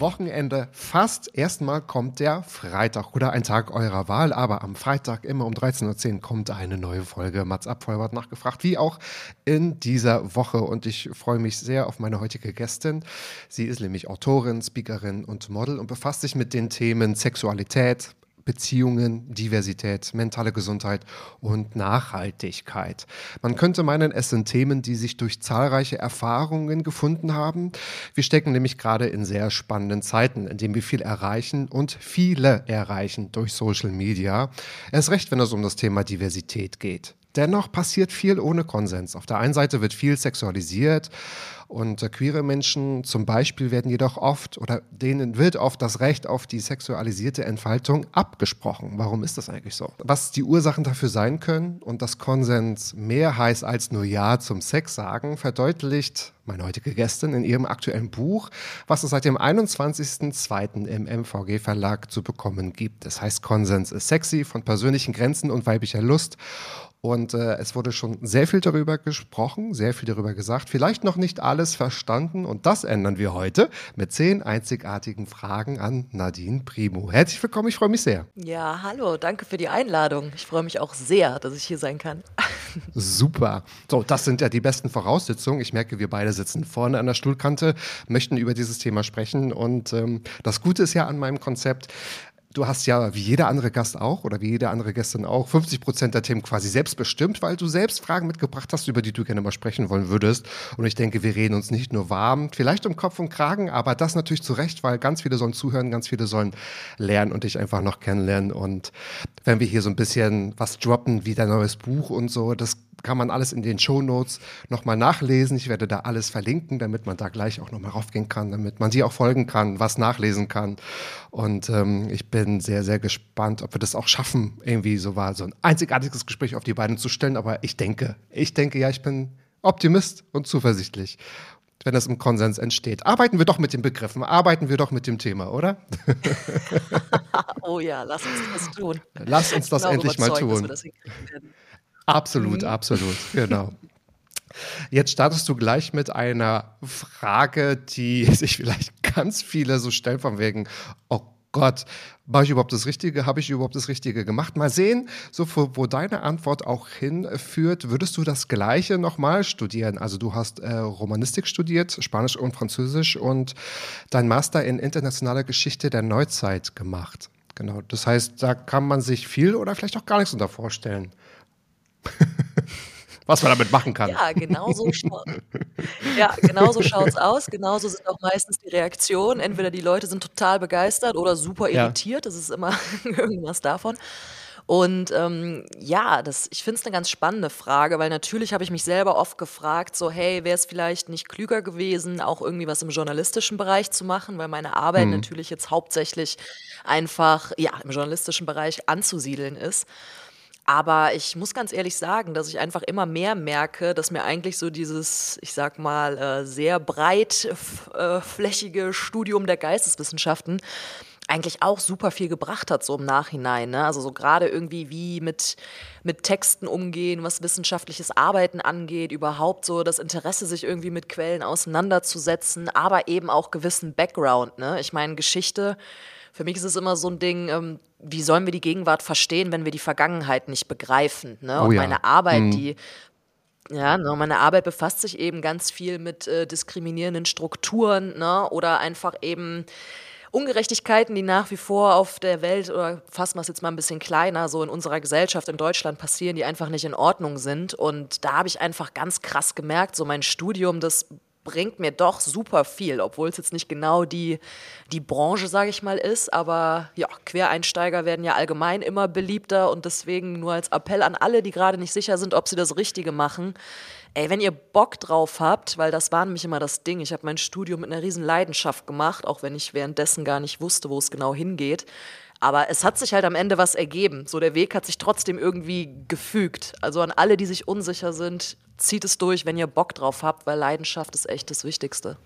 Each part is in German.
Wochenende fast. Erstmal kommt der Freitag oder ein Tag eurer Wahl, aber am Freitag immer um 13.10 Uhr kommt eine neue Folge Mats ab, Vollbart nachgefragt, wie auch in dieser Woche. Und ich freue mich sehr auf meine heutige Gästin. Sie ist nämlich Autorin, Speakerin und Model und befasst sich mit den Themen Sexualität, Beziehungen, Diversität, mentale Gesundheit und Nachhaltigkeit. Man könnte meinen, es sind Themen, die sich durch zahlreiche Erfahrungen gefunden haben. Wir stecken nämlich gerade in sehr spannenden Zeiten, in denen wir viel erreichen und viele erreichen durch Social Media. Erst recht, wenn es um das Thema Diversität geht. Dennoch passiert viel ohne Konsens. Auf der einen Seite wird viel sexualisiert und äh, queere Menschen zum Beispiel werden jedoch oft oder denen wird oft das Recht auf die sexualisierte Entfaltung abgesprochen. Warum ist das eigentlich so? Was die Ursachen dafür sein können und dass Konsens mehr heißt als nur Ja zum Sex sagen, verdeutlicht meine heutige Gästin in ihrem aktuellen Buch, was es seit dem 21.02. im MVG Verlag zu bekommen gibt. Es heißt Konsens ist sexy von persönlichen Grenzen und weiblicher Lust. Und äh, es wurde schon sehr viel darüber gesprochen, sehr viel darüber gesagt. Vielleicht noch nicht alles verstanden. Und das ändern wir heute mit zehn einzigartigen Fragen an Nadine Primo. Herzlich willkommen, ich freue mich sehr. Ja, hallo, danke für die Einladung. Ich freue mich auch sehr, dass ich hier sein kann. Super. So, das sind ja die besten Voraussetzungen. Ich merke, wir beide sitzen vorne an der Stuhlkante, möchten über dieses Thema sprechen. Und ähm, das Gute ist ja an meinem Konzept, du hast ja wie jeder andere Gast auch oder wie jede andere Gästin auch 50 Prozent der Themen quasi selbst bestimmt, weil du selbst Fragen mitgebracht hast, über die du gerne mal sprechen wollen würdest. Und ich denke, wir reden uns nicht nur warm, vielleicht um Kopf und Kragen, aber das natürlich zu Recht, weil ganz viele sollen zuhören, ganz viele sollen lernen und dich einfach noch kennenlernen. Und wenn wir hier so ein bisschen was droppen, wie dein neues Buch und so, das kann man alles in den Shownotes nochmal nachlesen. Ich werde da alles verlinken, damit man da gleich auch nochmal raufgehen kann, damit man dir auch folgen kann, was nachlesen kann. Und ähm, ich bin sehr, sehr gespannt, ob wir das auch schaffen, irgendwie so war, so ein einzigartiges Gespräch auf die beiden zu stellen. Aber ich denke, ich denke ja, ich bin Optimist und zuversichtlich, wenn das im Konsens entsteht. Arbeiten wir doch mit den Begriffen, arbeiten wir doch mit dem Thema, oder? oh ja, lass uns das tun. Lass uns das endlich mal überzeugt, tun. Hinkriegen werden. Absolut, absolut, genau. Jetzt startest du gleich mit einer Frage, die sich vielleicht ganz viele so stellen von wegen, oh Gott, mache ich überhaupt das Richtige? Habe ich überhaupt das Richtige gemacht? Mal sehen, so wo, wo deine Antwort auch hinführt. Würdest du das Gleiche nochmal studieren? Also du hast äh, Romanistik studiert, Spanisch und Französisch und dein Master in internationaler Geschichte der Neuzeit gemacht. Genau, das heißt, da kann man sich viel oder vielleicht auch gar nichts unter vorstellen. Was man damit machen kann. Ja, genau so schaut ja, genau so schaut's aus. Genauso sind auch meistens die Reaktionen. Entweder die Leute sind total begeistert oder super Ja. irritiert. Das ist immer irgendwas davon. Und ähm, ja, das, ich finde es eine ganz spannende Frage, weil natürlich habe ich mich selber oft gefragt, so hey, wäre es vielleicht nicht klüger gewesen, auch irgendwie was im journalistischen Bereich zu machen, weil meine Arbeit natürlich jetzt hauptsächlich einfach ja im journalistischen Bereich anzusiedeln ist. Aber ich muss ganz ehrlich sagen, dass ich einfach immer mehr merke, dass mir eigentlich so dieses, ich sag mal, äh, sehr breitflächige Studium der Geisteswissenschaften eigentlich auch super viel gebracht hat, so im Nachhinein. Ne? Also so gerade irgendwie wie mit, mit Texten umgehen, was wissenschaftliches Arbeiten angeht, überhaupt so das Interesse, sich irgendwie mit Quellen auseinanderzusetzen, aber eben auch gewissen Background. Ne? Ich meine, Geschichte, für mich ist es immer so ein Ding, ähm, wie sollen wir die Gegenwart verstehen, wenn wir die Vergangenheit nicht begreifen? Ne? Oh Und ja. meine Arbeit, Mhm. die ja, ne, meine Arbeit befasst sich eben ganz viel mit äh, diskriminierenden Strukturen ne, oder einfach eben Ungerechtigkeiten, die nach wie vor auf der Welt oder fassen wir es jetzt mal ein bisschen kleiner, so in unserer Gesellschaft in Deutschland passieren, die einfach nicht in Ordnung sind. Und da habe ich einfach ganz krass gemerkt, so mein Studium, das bringt mir doch super viel, obwohl es jetzt nicht genau die, die Branche, sage ich mal, ist. Aber ja, Quereinsteiger werden ja allgemein immer beliebter und deswegen nur als Appell an alle, die gerade nicht sicher sind, ob sie das Richtige machen. Ey, wenn ihr Bock drauf habt, weil das war nämlich immer das Ding, ich habe mein Studium mit einer riesen Leidenschaft gemacht, auch wenn ich währenddessen gar nicht wusste, wo es genau hingeht. Aber es hat sich halt am Ende was ergeben. So, der Weg hat sich trotzdem irgendwie gefügt. Also an alle, die sich unsicher sind, zieht es durch, wenn ihr Bock drauf habt, weil Leidenschaft ist echt das Wichtigste.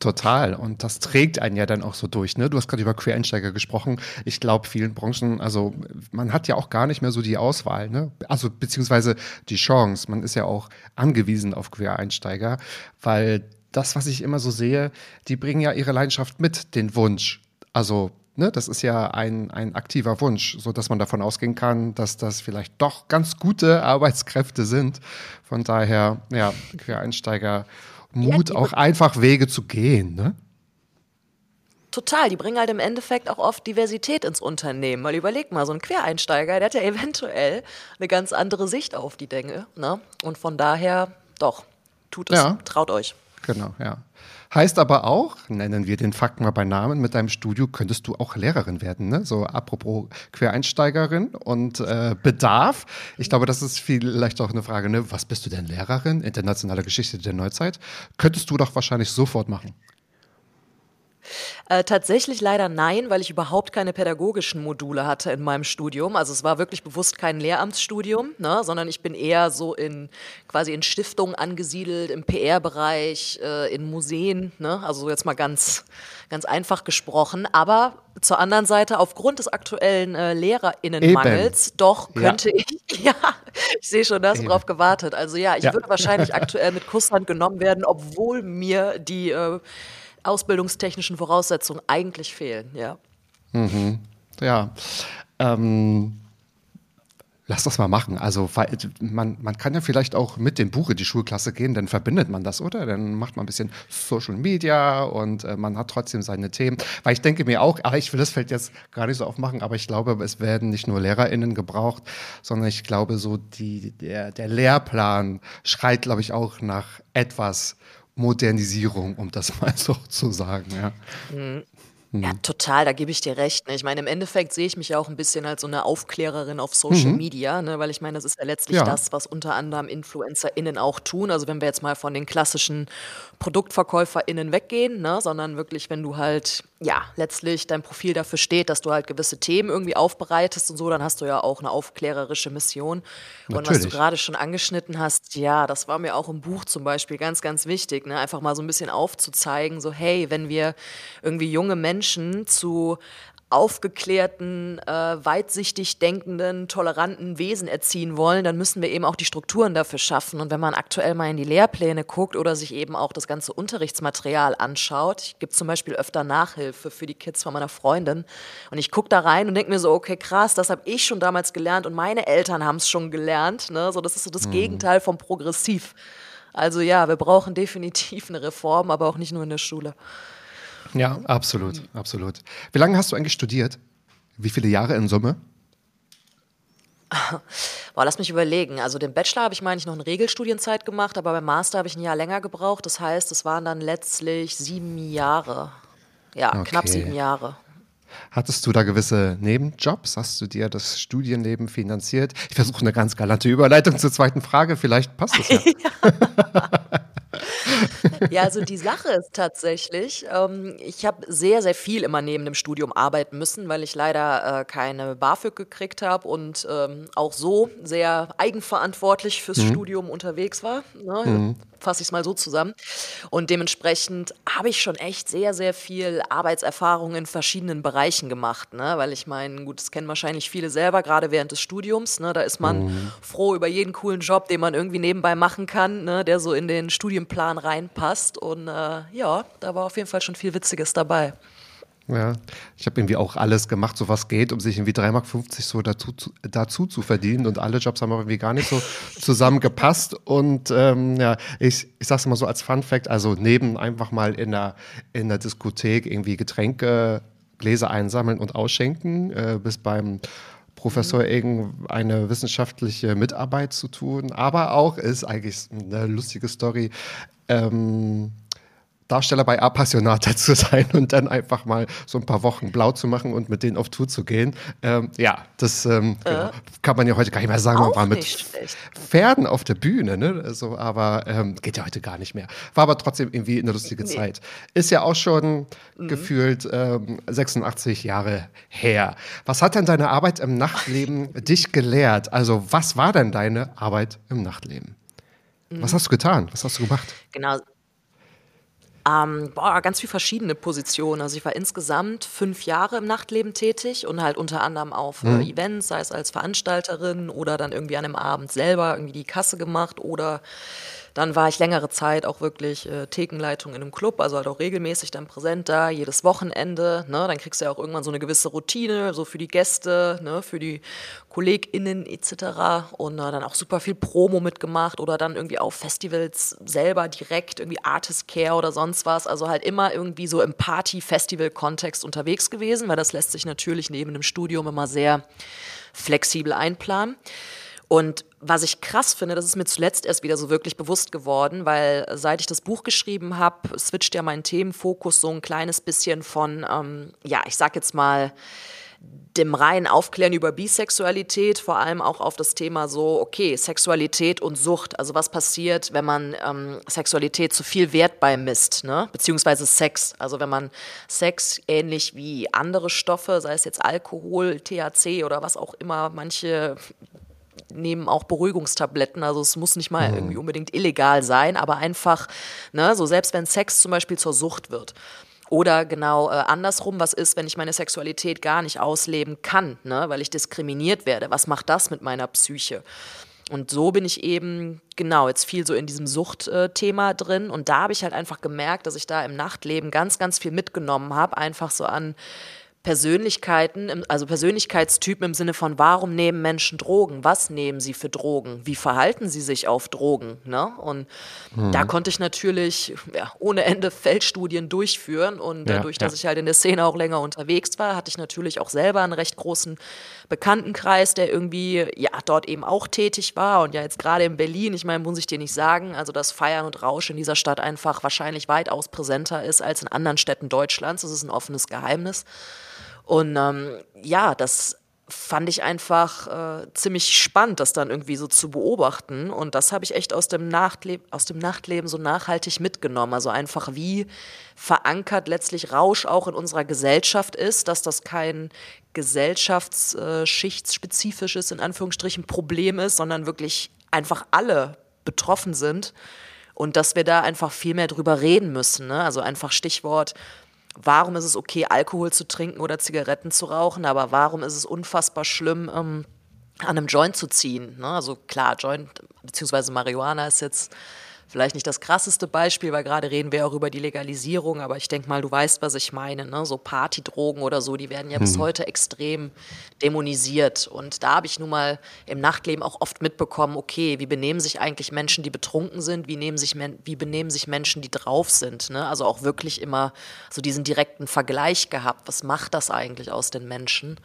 Total. Und das trägt einen ja dann auch so durch. Ne? Du hast gerade über Quereinsteiger gesprochen. Ich glaube, vielen Branchen, also man hat ja auch gar nicht mehr so die Auswahl, ne? Also beziehungsweise die Chance. Man ist ja auch angewiesen auf Quereinsteiger, weil das, was ich immer so sehe, die bringen ja ihre Leidenschaft mit, den Wunsch. Also Ne, das ist ja ein, ein aktiver Wunsch, sodass man davon ausgehen kann, dass das vielleicht doch ganz gute Arbeitskräfte sind. Von daher, ja, Quereinsteiger Mut, ja, auch einfach Wege zu gehen. Ne? Total, die bringen halt im Endeffekt auch oft Diversität ins Unternehmen. Weil überleg mal, so ein Quereinsteiger, der hat ja eventuell eine ganz andere Sicht auf die Dinge. Ne? Und von daher, doch, tut es, ja. traut euch. Genau, ja. Heißt aber auch, nennen wir den Fakt mal bei Namen, mit deinem Studio könntest du auch Lehrerin werden. Ne? So apropos Quereinsteigerin und äh, Bedarf. Ich glaube, das ist vielleicht auch eine Frage, ne? was bist du denn Lehrerin? Internationale Geschichte der Neuzeit. Könntest du doch wahrscheinlich sofort machen. Äh, tatsächlich leider nein, weil ich überhaupt keine pädagogischen Module hatte in meinem Studium. Also es war wirklich bewusst kein Lehramtsstudium, ne, sondern ich bin eher so in quasi in Stiftungen angesiedelt, im PR-Bereich, äh, in Museen. Ne? Also jetzt mal ganz, ganz einfach gesprochen. Aber zur anderen Seite, aufgrund des aktuellen äh, LehrerInnenmangels, Eben. doch könnte ja. ich, ja, ich sehe schon, da hast du drauf gewartet. Also ja, ich ja. würde wahrscheinlich aktuell mit Kusshand genommen werden, obwohl mir die äh, ausbildungstechnischen Voraussetzungen eigentlich fehlen, ja. Mhm. Ja. Ähm, lass das mal machen. Also man, man kann ja vielleicht auch mit dem Buch in die Schulklasse gehen, dann verbindet man das, oder? Dann macht man ein bisschen Social Media und äh, man hat trotzdem seine Themen. Weil ich denke mir auch, ah, ich will das Feld jetzt gar nicht so aufmachen, aber ich glaube, es werden nicht nur LehrerInnen gebraucht, sondern ich glaube, so die, der, der Lehrplan schreit, glaube ich, auch nach etwas Modernisierung, um das mal so zu sagen. Ja. Mhm. Ja, total, da gebe ich dir recht. Ne? Ich meine, im Endeffekt sehe ich mich ja auch ein bisschen als so eine Aufklärerin auf Social mhm. Media, ne? weil ich meine, das ist ja letztlich ja. das, was unter anderem InfluencerInnen auch tun. Also wenn wir jetzt mal von den klassischen ProduktverkäuferInnen weggehen, ne? sondern wirklich, wenn du halt, ja, letztlich dein Profil dafür steht, dass du halt gewisse Themen irgendwie aufbereitest und so, dann hast du ja auch eine aufklärerische Mission. Natürlich. Und was du gerade schon angeschnitten hast, ja, das war mir auch im Buch zum Beispiel ganz, ganz wichtig, ne? einfach mal so ein bisschen aufzuzeigen, so hey, wenn wir irgendwie junge Menschen Menschen zu aufgeklärten, äh, weitsichtig denkenden, toleranten Wesen erziehen wollen, dann müssen wir eben auch die Strukturen dafür schaffen. Und wenn man aktuell mal in die Lehrpläne guckt oder sich eben auch das ganze Unterrichtsmaterial anschaut, ich gebe zum Beispiel öfter Nachhilfe für die Kids von meiner Freundin und ich gucke da rein und denke mir so, okay, krass, das habe ich schon damals gelernt und meine Eltern haben es schon gelernt. Ne? So, das ist so das mhm. Gegenteil vom Progressiv. Also ja, wir brauchen definitiv eine Reform, aber auch nicht nur in der Schule. Ja, absolut, absolut. Wie lange hast du eigentlich studiert? Wie viele Jahre in Summe? Boah, lass mich überlegen. Also den Bachelor habe ich, meine ich, noch eine Regelstudienzeit gemacht, aber beim Master habe ich ein Jahr länger gebraucht. Das heißt, es waren dann letztlich sieben Jahre. Ja, okay. knapp sieben Jahre. Hattest du da gewisse Nebenjobs? Hast du dir das Studienleben finanziert? Ich versuche eine ganz galante Überleitung zur zweiten Frage. Vielleicht passt es ja. ja. Ja, also die Sache ist tatsächlich, ähm, ich habe sehr, sehr viel immer neben dem Studium arbeiten müssen, weil ich leider äh, keine BAföG gekriegt habe und ähm, auch so sehr eigenverantwortlich fürs mhm. Studium unterwegs war. Ne? Mhm fasse ich es mal so zusammen. Und dementsprechend habe ich schon echt sehr, sehr viel Arbeitserfahrung in verschiedenen Bereichen gemacht. Ne? Weil ich meine, gut, das kennen wahrscheinlich viele selber, gerade während des Studiums. Ne? Da ist man mhm. froh über jeden coolen Job, den man irgendwie nebenbei machen kann, ne? der so in den Studienplan reinpasst. Und äh, ja, da war auf jeden Fall schon viel Witziges dabei. Ja, ich habe irgendwie auch alles gemacht, so was geht, um sich irgendwie 3,50 Mark so dazu, zu, dazu zu verdienen. Und alle Jobs haben irgendwie gar nicht so zusammengepasst. Und ähm, ja, ich, ich sage es mal so als Fun Fact, also neben einfach mal in der, in der Diskothek irgendwie Getränke, Gläser einsammeln und ausschenken, äh, bis beim Professor irgendeine wissenschaftliche Mitarbeit zu tun, aber auch ist eigentlich eine lustige Story. Ähm, Darsteller bei Appassionata zu sein und dann einfach mal so ein paar Wochen blau zu machen und mit denen auf Tour zu gehen. Ähm, ja, das ähm, äh, genau. kann man ja heute gar nicht mehr sagen. Man war mit Pferden auf der Bühne, ne? Also, aber ähm, geht ja heute gar nicht mehr. War aber trotzdem irgendwie eine lustige nee. Zeit. Ist ja auch schon mhm. gefühlt 86 ähm, Jahre her. Was hat denn deine Arbeit im Nachtleben dich gelehrt? Also, was war denn deine Arbeit im Nachtleben? Was mhm. hast du getan? Was hast du gemacht? Genau, ähm, boah, ganz viele verschiedene Positionen. Also ich war insgesamt fünf Jahre im Nachtleben tätig und halt unter anderem auf mhm. äh, Events, sei es als Veranstalterin oder dann irgendwie an einem Abend selber irgendwie die Kasse gemacht oder dann war ich längere Zeit auch wirklich äh, Thekenleitung in einem Club, also halt auch regelmäßig dann präsent da, jedes Wochenende. Ne? Dann kriegst du ja auch irgendwann so eine gewisse Routine, so für die Gäste, ne? für die KollegInnen etc. Und äh, dann auch super viel Promo mitgemacht oder dann irgendwie auf Festivals selber direkt, irgendwie Artist Care oder sonst was. Also halt immer irgendwie so im Party-Festival-Kontext unterwegs gewesen, weil das lässt sich natürlich neben dem Studium immer sehr flexibel einplanen. Und was ich krass finde, das ist mir zuletzt erst wieder so wirklich bewusst geworden, weil seit ich das Buch geschrieben habe, switcht ja mein Themenfokus so ein kleines bisschen von, ähm, ja, ich sag jetzt mal, dem reinen Aufklären über Bisexualität, vor allem auch auf das Thema so, okay, Sexualität und Sucht. Also was passiert, wenn man ähm, Sexualität zu viel Wert beimisst, ne? beziehungsweise Sex. Also wenn man Sex ähnlich wie andere Stoffe, sei es jetzt Alkohol, THC oder was auch immer manche nehmen auch Beruhigungstabletten. Also es muss nicht mal mhm. irgendwie unbedingt illegal sein, aber einfach, ne, so selbst wenn Sex zum Beispiel zur Sucht wird. Oder genau äh, andersrum, was ist, wenn ich meine Sexualität gar nicht ausleben kann, ne, weil ich diskriminiert werde? Was macht das mit meiner Psyche? Und so bin ich eben, genau, jetzt viel so in diesem Suchtthema äh, drin. Und da habe ich halt einfach gemerkt, dass ich da im Nachtleben ganz, ganz viel mitgenommen habe, einfach so an Persönlichkeiten, also Persönlichkeitstypen im Sinne von, warum nehmen Menschen Drogen? Was nehmen sie für Drogen? Wie verhalten sie sich auf Drogen? Ne? Und mhm. da konnte ich natürlich ja, ohne Ende Feldstudien durchführen. Und ja, dadurch, dass ich halt in der Szene auch länger unterwegs war, hatte ich natürlich auch selber einen recht großen Bekanntenkreis, der irgendwie ja dort eben auch tätig war. Und ja, jetzt gerade in Berlin, ich meine, muss ich dir nicht sagen, also dass Feiern und Rausch in dieser Stadt einfach wahrscheinlich weitaus präsenter ist als in anderen Städten Deutschlands. Das ist ein offenes Geheimnis. Und ähm, ja, das fand ich einfach äh, ziemlich spannend, das dann irgendwie so zu beobachten. Und das habe ich echt aus dem, aus dem Nachtleben so nachhaltig mitgenommen. Also einfach wie verankert letztlich Rausch auch in unserer Gesellschaft ist, dass das kein gesellschaftsschichtsspezifisches, in Anführungsstrichen, Problem ist, sondern wirklich einfach alle betroffen sind. Und dass wir da einfach viel mehr drüber reden müssen. Ne? Also einfach Stichwort warum ist es okay, Alkohol zu trinken oder Zigaretten zu rauchen, aber warum ist es unfassbar schlimm, ähm, an einem Joint zu ziehen? Ne? Also klar, Joint bzw. Marihuana ist jetzt vielleicht nicht das krasseste Beispiel, weil gerade reden wir auch über die Legalisierung, aber ich denke mal, du weißt, was ich meine. Ne? So Partydrogen oder so, die werden ja mhm. bis heute extrem dämonisiert. Und da habe ich nun mal im Nachtleben auch oft mitbekommen, okay, wie benehmen sich eigentlich Menschen, die betrunken sind, wie, nehmen sich, wie benehmen sich Menschen, die drauf sind. Ne? Also auch wirklich immer so diesen direkten Vergleich gehabt. Was macht das eigentlich aus den Menschen?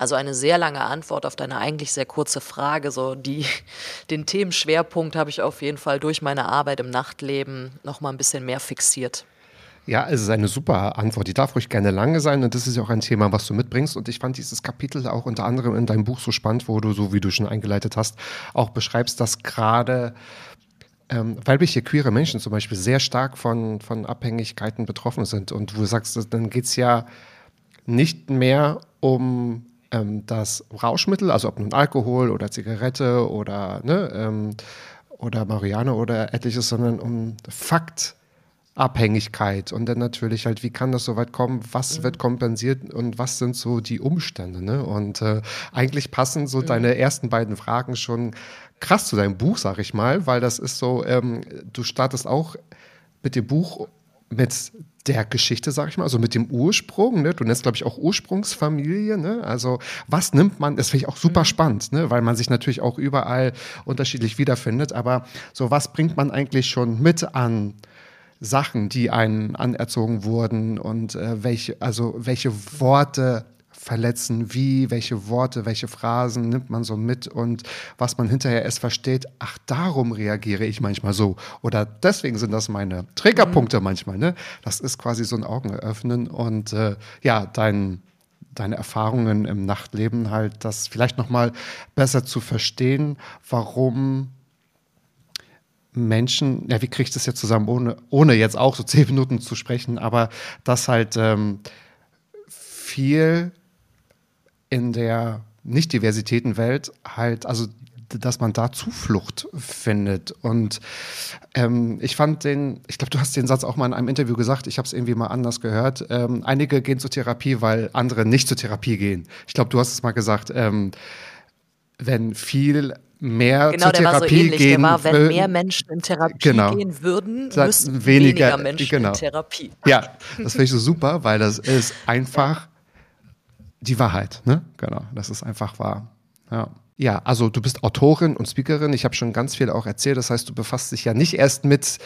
Also eine sehr lange Antwort auf deine eigentlich sehr kurze Frage. So die, den Themenschwerpunkt habe ich auf jeden Fall durch meine Arbeit im Nachtleben noch mal ein bisschen mehr fixiert. Ja, es ist eine super Antwort. Die darf ruhig gerne lange sein und das ist ja auch ein Thema, was du mitbringst. Und ich fand dieses Kapitel auch unter anderem in deinem Buch so spannend, wo du, so wie du schon eingeleitet hast, auch beschreibst, dass gerade ähm, weibliche queere Menschen zum Beispiel sehr stark von, von Abhängigkeiten betroffen sind. Und du sagst, dann geht es ja nicht mehr um ähm, das Rauschmittel, also ob nun Alkohol oder Zigarette oder, ne, ähm, oder Marihuana oder etliches, sondern um Faktabhängigkeit und dann natürlich halt, wie kann das so weit kommen, was mhm. wird kompensiert und was sind so die Umstände. Ne? Und äh, eigentlich passen so mhm. deine ersten beiden Fragen schon krass zu deinem Buch, sag ich mal, weil das ist so, ähm, du startest auch mit dem Buch mit der Geschichte, sag ich mal, also mit dem Ursprung, ne? du nennst, glaube ich, auch Ursprungsfamilie, ne? also was nimmt man, das finde ich auch super mhm. spannend, ne? weil man sich natürlich auch überall unterschiedlich wiederfindet, aber so was bringt man eigentlich schon mit an Sachen, die einen anerzogen wurden und äh, welche, also welche Worte verletzen, wie, welche Worte, welche Phrasen nimmt man so mit und was man hinterher erst versteht, ach, darum reagiere ich manchmal so. Oder deswegen sind das meine Triggerpunkte mhm. manchmal. Ne? Das ist quasi so ein Augeneröffnen und äh, ja, dein deine Erfahrungen im Nachtleben halt, das vielleicht noch mal besser zu verstehen, warum Menschen, ja, wie kriege ich das jetzt zusammen, ohne, ohne jetzt auch so zehn Minuten zu sprechen, aber dass halt ähm, viel in der Nicht-Diversitätenwelt halt, also dass man da Zuflucht findet. Und ähm, ich fand den, ich glaube, du hast den Satz auch mal in einem Interview gesagt, ich habe es irgendwie mal anders gehört. Ähm, einige gehen zur Therapie, weil andere nicht zur Therapie gehen. Ich glaube, du hast es mal gesagt, ähm, wenn viel mehr genau, zur Therapie so ähnlich. gehen war, wenn mehr Menschen in Therapie genau. gehen würden, müssten weniger, weniger Menschen genau. in Therapie. Ja, das finde ich so super, weil das ist einfach die Wahrheit. Ne? Genau, das ist einfach wahr. Ja. Ja, also du bist Autorin und Speakerin. Ich habe schon ganz viel auch erzählt. Das heißt, du befasst dich ja nicht erst mit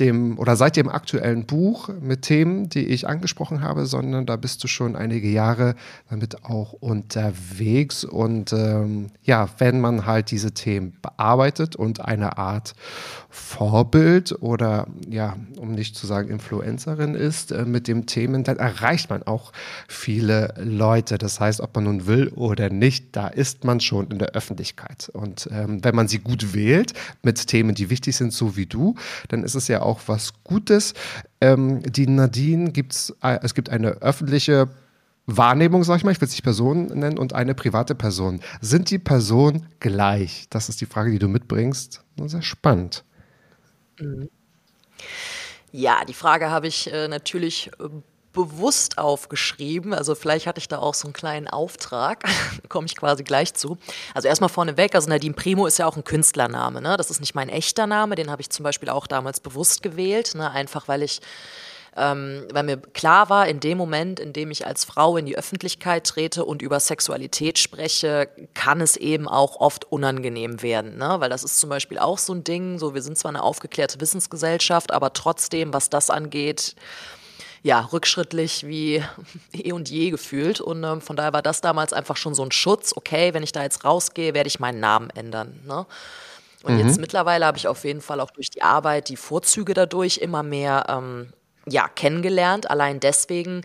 dem oder seit dem aktuellen Buch mit Themen, die ich angesprochen habe, sondern da bist du schon einige Jahre damit auch unterwegs. Und ähm, ja, wenn man halt diese Themen bearbeitet und eine Art Vorbild oder ja, um nicht zu sagen Influencerin ist äh, mit dem Themen, dann erreicht man auch viele Leute. Das heißt, ob man nun will oder nicht, da ist man schon in der Öffentlichkeit. Und ähm, wenn man sie gut wählt mit Themen, die wichtig sind, so wie du, dann ist es ja auch was Gutes. Ähm, die Nadine gibt's, äh, es gibt eine öffentliche Wahrnehmung, sag ich mal, ich will es nicht Person nennen, und eine private Person. Sind die Personen gleich? Das ist die Frage, die du mitbringst. Sehr spannend. Mhm. Ja, die Frage habe ich äh, natürlich äh, bewusst aufgeschrieben. Also vielleicht hatte ich da auch so einen kleinen Auftrag. komme ich quasi gleich zu. Also erstmal vorneweg, also Nadine Primo ist ja auch ein Künstlername. Ne? Das ist nicht mein echter Name, den habe ich zum Beispiel auch damals bewusst gewählt. Ne? Einfach weil ich ähm, weil mir klar war, in dem Moment, in dem ich als Frau in die Öffentlichkeit trete und über Sexualität spreche, kann es eben auch oft unangenehm werden. Ne? Weil das ist zum Beispiel auch so ein Ding, so wir sind zwar eine aufgeklärte Wissensgesellschaft, aber trotzdem, was das angeht, ja, rückschrittlich wie eh und je gefühlt. Und ähm, von daher war das damals einfach schon so ein Schutz. Okay, wenn ich da jetzt rausgehe, werde ich meinen Namen ändern. Ne? Und mhm. jetzt mittlerweile habe ich auf jeden Fall auch durch die Arbeit die Vorzüge dadurch immer mehr ähm, ja, kennengelernt. Allein deswegen,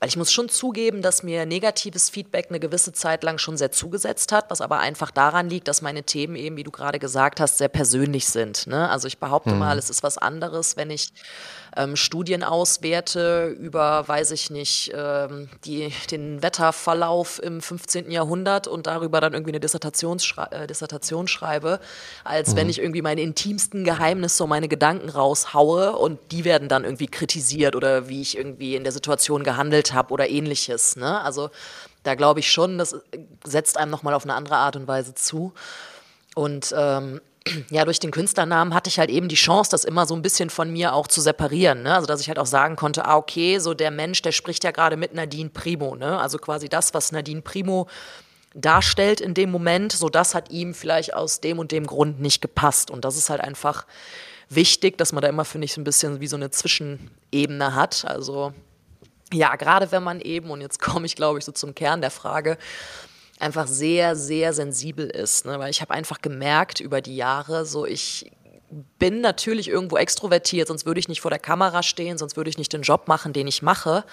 weil ich muss schon zugeben, dass mir negatives Feedback eine gewisse Zeit lang schon sehr zugesetzt hat, was aber einfach daran liegt, dass meine Themen eben, wie du gerade gesagt hast, sehr persönlich sind. Ne? Also ich behaupte mhm. mal, es ist was anderes, wenn ich ähm, Studien auswerte über, weiß ich nicht, ähm, die, den Wetterverlauf im 15. Jahrhundert und darüber dann irgendwie eine Dissertation, schrei äh, Dissertation schreibe, als mhm. wenn ich irgendwie meine intimsten Geheimnisse und meine Gedanken raushaue und die werden dann irgendwie kritisiert oder wie ich irgendwie in der Situation gehandelt habe oder ähnliches. Ne? Also da glaube ich schon, das setzt einem nochmal auf eine andere Art und Weise zu. Und ähm, ja, durch den Künstlernamen hatte ich halt eben die Chance, das immer so ein bisschen von mir auch zu separieren. Ne? Also, dass ich halt auch sagen konnte, ah, okay, so der Mensch, der spricht ja gerade mit Nadine Primo. Ne? Also quasi das, was Nadine Primo darstellt in dem Moment, so das hat ihm vielleicht aus dem und dem Grund nicht gepasst. Und das ist halt einfach wichtig, dass man da immer, finde ich, so ein bisschen wie so eine Zwischenebene hat. Also, ja, gerade wenn man eben, und jetzt komme ich, glaube ich, so zum Kern der Frage, einfach sehr, sehr sensibel ist. Ne? Weil ich habe einfach gemerkt über die Jahre, so ich bin natürlich irgendwo extrovertiert, sonst würde ich nicht vor der Kamera stehen, sonst würde ich nicht den Job machen, den ich mache.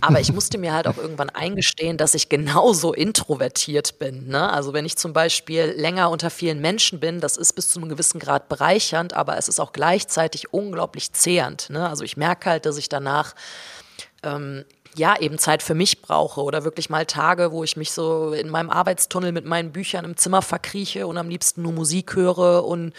Aber ich musste mir halt auch irgendwann eingestehen, dass ich genauso introvertiert bin. Ne? Also wenn ich zum Beispiel länger unter vielen Menschen bin, das ist bis zu einem gewissen Grad bereichernd, aber es ist auch gleichzeitig unglaublich zehrend. Ne? Also ich merke halt, dass ich danach ähm, ja, eben Zeit für mich brauche oder wirklich mal Tage, wo ich mich so in meinem Arbeitstunnel mit meinen Büchern im Zimmer verkrieche und am liebsten nur Musik höre und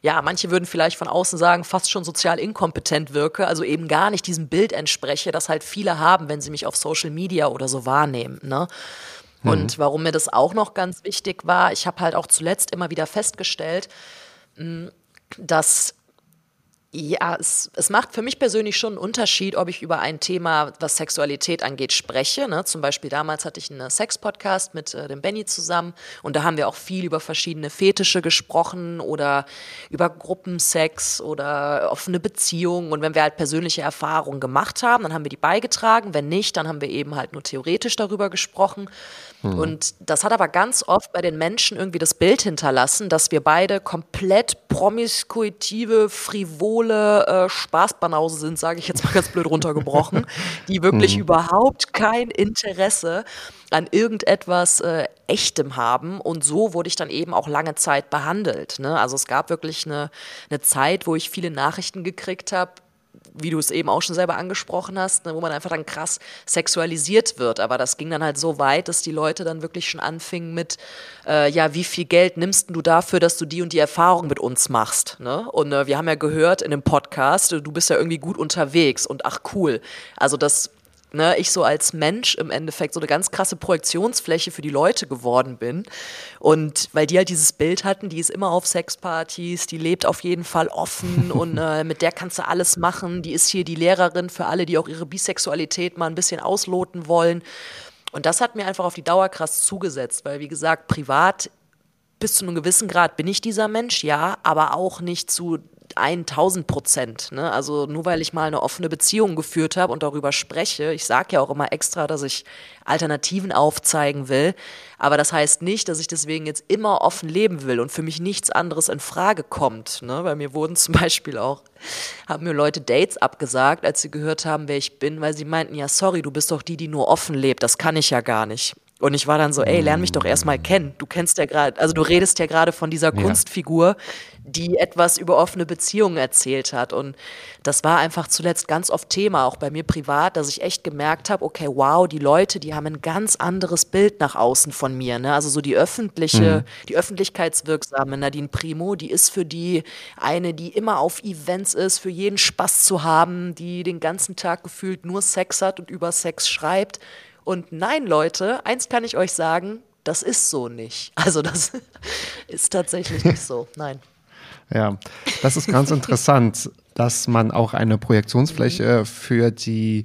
ja, manche würden vielleicht von außen sagen, fast schon sozial inkompetent wirke, also eben gar nicht diesem Bild entspreche, das halt viele haben, wenn sie mich auf Social Media oder so wahrnehmen. Ne? Mhm. Und warum mir das auch noch ganz wichtig war, ich habe halt auch zuletzt immer wieder festgestellt, hm, dass Ja, es, es macht für mich persönlich schon einen Unterschied, ob ich über ein Thema, was Sexualität angeht, spreche. Ne? Zum Beispiel damals hatte ich einen Sex-Podcast mit äh, dem Benny zusammen und da haben wir auch viel über verschiedene Fetische gesprochen oder über Gruppensex oder offene Beziehungen. Und wenn wir halt persönliche Erfahrungen gemacht haben, dann haben wir die beigetragen. Wenn nicht, dann haben wir eben halt nur theoretisch darüber gesprochen. Mhm. Und das hat aber ganz oft bei den Menschen irgendwie das Bild hinterlassen, dass wir beide komplett promiskuitive, frivole äh, Spaßbanause sind, sage ich jetzt mal ganz blöd runtergebrochen, die wirklich mhm. überhaupt kein Interesse an irgendetwas äh, Echtem haben. Und so wurde ich dann eben auch lange Zeit behandelt. Ne? Also es gab wirklich eine, eine Zeit, wo ich viele Nachrichten gekriegt habe, wie du es eben auch schon selber angesprochen hast, ne, wo man einfach dann krass sexualisiert wird. Aber das ging dann halt so weit, dass die Leute dann wirklich schon anfingen mit, äh, ja, wie viel Geld nimmst du dafür, dass du die und die Erfahrung mit uns machst? Ne? Und äh, wir haben ja gehört in dem Podcast, du bist ja irgendwie gut unterwegs und ach cool. Also das ne, ich so als Mensch im Endeffekt so eine ganz krasse Projektionsfläche für die Leute geworden bin. Und weil die halt dieses Bild hatten, die ist immer auf Sexpartys, die lebt auf jeden Fall offen und äh, mit der kannst du alles machen. Die ist hier die Lehrerin für alle, die auch ihre Bisexualität mal ein bisschen ausloten wollen. Und das hat mir einfach auf die Dauer krass zugesetzt, weil wie gesagt, privat bis zu einem gewissen Grad bin ich dieser Mensch, ja, aber auch nicht zu 1000 Prozent. Ne? Also nur weil ich mal eine offene Beziehung geführt habe und darüber spreche, ich sage ja auch immer extra, dass ich Alternativen aufzeigen will, aber das heißt nicht, dass ich deswegen jetzt immer offen leben will und für mich nichts anderes in Frage kommt. Ne? Weil mir wurden zum Beispiel auch, haben mir Leute Dates abgesagt, als sie gehört haben, wer ich bin, weil sie meinten, ja sorry, du bist doch die, die nur offen lebt, das kann ich ja gar nicht. Und ich war dann so, ey, lern mich doch erstmal kennen. Du kennst ja gerade, also du redest ja gerade von dieser ja. Kunstfigur, die etwas über offene Beziehungen erzählt hat. Und das war einfach zuletzt ganz oft Thema, auch bei mir privat, dass ich echt gemerkt habe, okay, wow, die Leute, die haben ein ganz anderes Bild nach außen von mir. Ne? Also so die öffentliche, mhm. die öffentlichkeitswirksame Nadine Primo, die ist für die eine, die immer auf Events ist, für jeden Spaß zu haben, die den ganzen Tag gefühlt nur Sex hat und über Sex schreibt und nein, Leute, eins kann ich euch sagen, das ist so nicht. Also das ist tatsächlich nicht so. Nein. Ja, das ist ganz interessant, dass man auch eine Projektionsfläche für die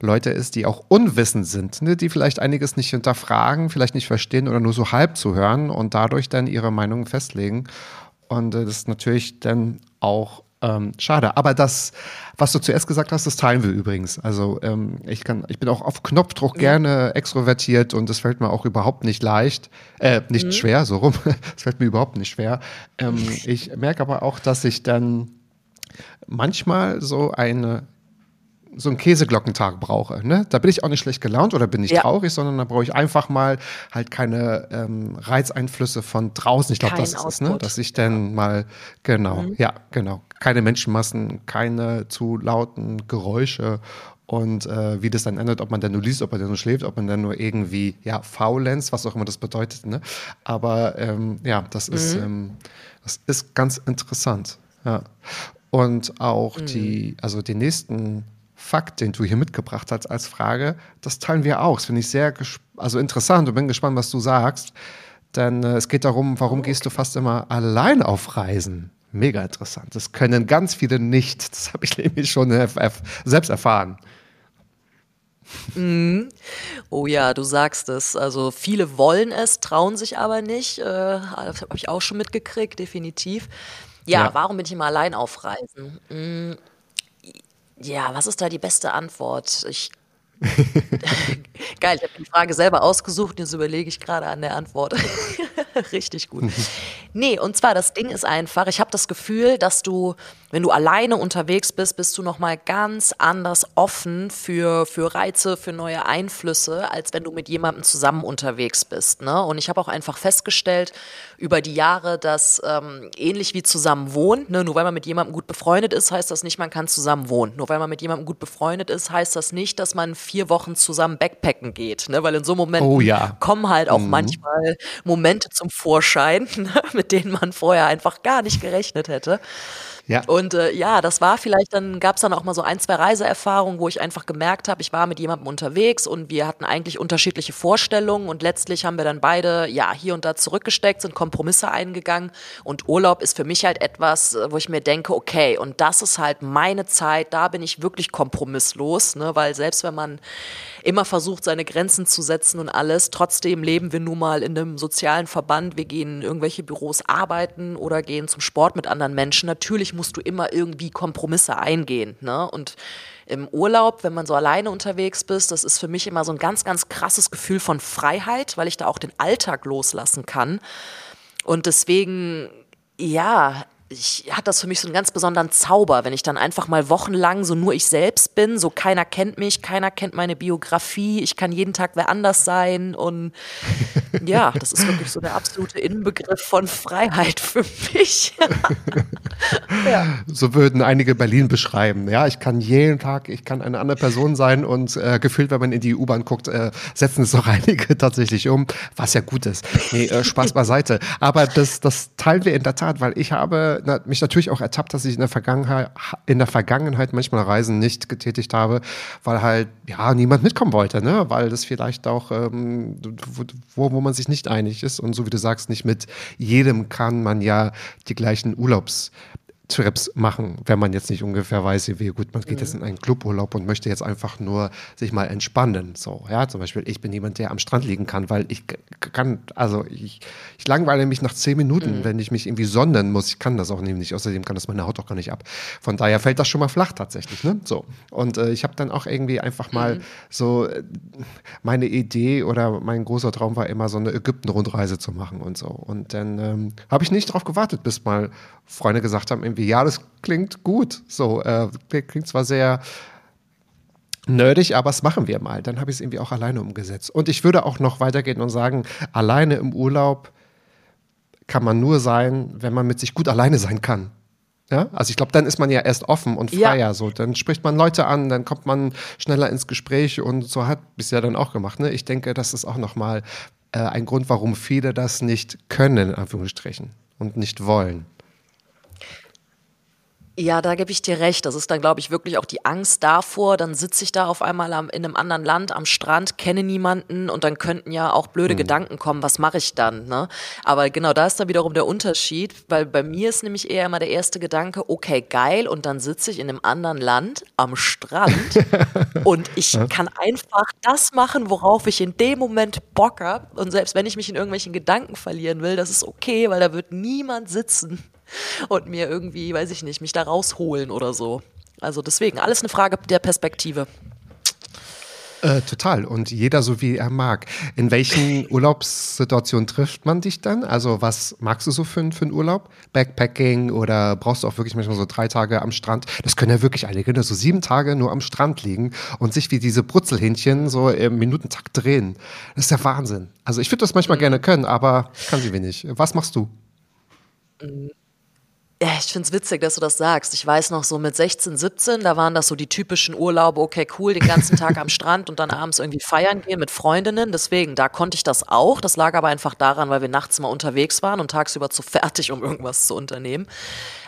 Leute ist, die auch unwissend sind, ne, die vielleicht einiges nicht hinterfragen, vielleicht nicht verstehen oder nur so halb zu hören und dadurch dann ihre Meinung festlegen. Und äh, das ist natürlich dann auch ähm, schade. Aber das, was du zuerst gesagt hast, das teilen wir übrigens. Also ähm, ich kann, ich bin auch auf Knopfdruck mhm. gerne extrovertiert und es fällt mir auch überhaupt nicht leicht, äh, nicht mhm. schwer, so rum. Es fällt mir überhaupt nicht schwer. Ähm, ich merke aber auch, dass ich dann manchmal so eine so einen Käseglockentag brauche. Ne? Da bin ich auch nicht schlecht gelaunt oder bin ich ja. traurig, sondern da brauche ich einfach mal halt keine ähm, Reizeinflüsse von draußen. Ich glaube, das ist es, ne? dass ich dann mal, genau, mhm. ja, genau, keine Menschenmassen, keine zu lauten Geräusche und äh, wie das dann endet, ob man dann nur liest, ob man dann nur schläft, ob man dann nur irgendwie, ja, faulenzt, was auch immer das bedeutet. Ne? Aber ähm, ja, das, mhm. ist, ähm, das ist ganz interessant. Ja. Und auch mhm. die, also die nächsten Fakt, den du hier mitgebracht hast als Frage, das teilen wir auch. Das finde ich sehr also interessant und bin gespannt, was du sagst. Denn äh, es geht darum, warum gehst du fast immer allein auf Reisen? Mega interessant. Das können ganz viele nicht. Das habe ich nämlich schon selbst erfahren. Mm. Oh ja, du sagst es. Also viele wollen es, trauen sich aber nicht. Äh, das habe ich auch schon mitgekriegt, definitiv. Ja, ja, warum bin ich immer allein auf Reisen? Mm. Ja, was ist da die beste Antwort? Ich Geil, ich habe die Frage selber ausgesucht, jetzt überlege ich gerade an der Antwort. Richtig gut. Nee, und zwar das Ding ist einfach, ich habe das Gefühl, dass du, wenn du alleine unterwegs bist, bist du nochmal ganz anders offen für, für Reize, für neue Einflüsse, als wenn du mit jemandem zusammen unterwegs bist. Ne? Und ich habe auch einfach festgestellt über die Jahre, dass ähm, ähnlich wie zusammen wohnen, ne? nur weil man mit jemandem gut befreundet ist, heißt das nicht, man kann zusammen wohnen. Nur weil man mit jemandem gut befreundet ist, heißt das nicht, dass man vier Wochen zusammen backpacken geht. Ne? Weil in so Momenten oh, ja. kommen halt auch mhm. manchmal Momente zum Vorschein, ne? mit denen man vorher einfach gar nicht gerechnet hätte. Ja. Und äh, ja, das war vielleicht, dann gab es dann auch mal so ein, zwei Reiseerfahrungen, wo ich einfach gemerkt habe, ich war mit jemandem unterwegs und wir hatten eigentlich unterschiedliche Vorstellungen und letztlich haben wir dann beide ja hier und da zurückgesteckt, sind Kompromisse eingegangen und Urlaub ist für mich halt etwas, äh, wo ich mir denke, okay, und das ist halt meine Zeit, da bin ich wirklich kompromisslos, ne, weil selbst wenn man immer versucht, seine Grenzen zu setzen und alles. Trotzdem leben wir nun mal in einem sozialen Verband. Wir gehen in irgendwelche Büros arbeiten oder gehen zum Sport mit anderen Menschen. Natürlich musst du immer irgendwie Kompromisse eingehen. Ne? Und im Urlaub, wenn man so alleine unterwegs bist, das ist für mich immer so ein ganz, ganz krasses Gefühl von Freiheit, weil ich da auch den Alltag loslassen kann. Und deswegen, ja, ich, hat das für mich so einen ganz besonderen Zauber, wenn ich dann einfach mal wochenlang so nur ich selbst bin, so keiner kennt mich, keiner kennt meine Biografie, ich kann jeden Tag wer anders sein und ja, das ist wirklich so der absolute Inbegriff von Freiheit für mich. ja. So würden einige Berlin beschreiben. Ja, ich kann jeden Tag, ich kann eine andere Person sein und äh, gefühlt, wenn man in die U-Bahn guckt, äh, setzen es doch einige tatsächlich um, was ja gut ist. Nee, äh, Spaß beiseite. Aber das, das teilen wir in der Tat, weil ich habe na, mich natürlich auch ertappt, dass ich in der Vergangenheit, in der Vergangenheit manchmal Reisen nicht getätigt habe, weil halt ja niemand mitkommen wollte, ne? Weil das vielleicht auch ähm, wo, wo man sich nicht einig ist und so wie du sagst, nicht mit jedem kann man ja die gleichen Urlaubs Trips machen, wenn man jetzt nicht ungefähr weiß, wie gut man geht mhm. jetzt in einen Cluburlaub und möchte jetzt einfach nur sich mal entspannen. So, ja, zum Beispiel, ich bin jemand, der am Strand liegen kann, weil ich kann, also ich, ich langweile mich nach zehn Minuten, mhm. wenn ich mich irgendwie sonnen muss. Ich kann das auch nämlich nicht. Außerdem kann das meine Haut auch gar nicht ab. Von daher fällt das schon mal flach tatsächlich. Ne? So. Und äh, ich habe dann auch irgendwie einfach mal mhm. so äh, meine Idee oder mein großer Traum war immer so eine Ägypten-Rundreise zu machen und so. Und dann ähm, habe ich nicht darauf gewartet, bis mal Freunde gesagt haben, irgendwie, ja, das klingt gut. So, äh, klingt zwar sehr nerdig, aber das machen wir mal. Dann habe ich es irgendwie auch alleine umgesetzt. Und ich würde auch noch weitergehen und sagen, alleine im Urlaub kann man nur sein, wenn man mit sich gut alleine sein kann. Ja, also ich glaube, dann ist man ja erst offen und freier. Ja. So, dann spricht man Leute an, dann kommt man schneller ins Gespräch und so hat es ja dann auch gemacht. Ne? Ich denke, das ist auch nochmal äh, ein Grund, warum viele das nicht können, in Anführungsstrichen, und nicht wollen. Ja, da gebe ich dir recht. Das ist dann, glaube ich, wirklich auch die Angst davor. Dann sitze ich da auf einmal am, in einem anderen Land am Strand, kenne niemanden und dann könnten ja auch blöde mhm. Gedanken kommen, was mache ich dann? Ne? Aber genau da ist dann wiederum der Unterschied, weil bei mir ist nämlich eher immer der erste Gedanke, okay, geil, und dann sitze ich in einem anderen Land am Strand und ich kann einfach das machen, worauf ich in dem Moment Bock habe. Und selbst wenn ich mich in irgendwelchen Gedanken verlieren will, das ist okay, weil da wird niemand sitzen und mir irgendwie, weiß ich nicht, mich da rausholen oder so. Also deswegen, alles eine Frage der Perspektive. Äh, total. Und jeder so wie er mag. In welchen Urlaubssituationen trifft man dich dann? Also, was magst du so für, für einen Urlaub? Backpacking oder brauchst du auch wirklich manchmal so drei Tage am Strand? Das können ja wirklich einige, ne? so sieben Tage nur am Strand liegen und sich wie diese Brutzelhähnchen so im Minutentakt drehen. Das ist der Wahnsinn. Also, ich würde das manchmal mhm. gerne können, aber ich kann sie wenig. Was machst du? Mhm. Ja, ich find's witzig, dass du das sagst. Ich weiß noch so mit 16, 17, da waren das so die typischen Urlaube, okay, cool, den ganzen Tag am Strand und dann abends irgendwie feiern gehen mit Freundinnen. Deswegen, da konnte ich das auch. Das lag aber einfach daran, weil wir nachts mal unterwegs waren und tagsüber zu fertig, um irgendwas zu unternehmen.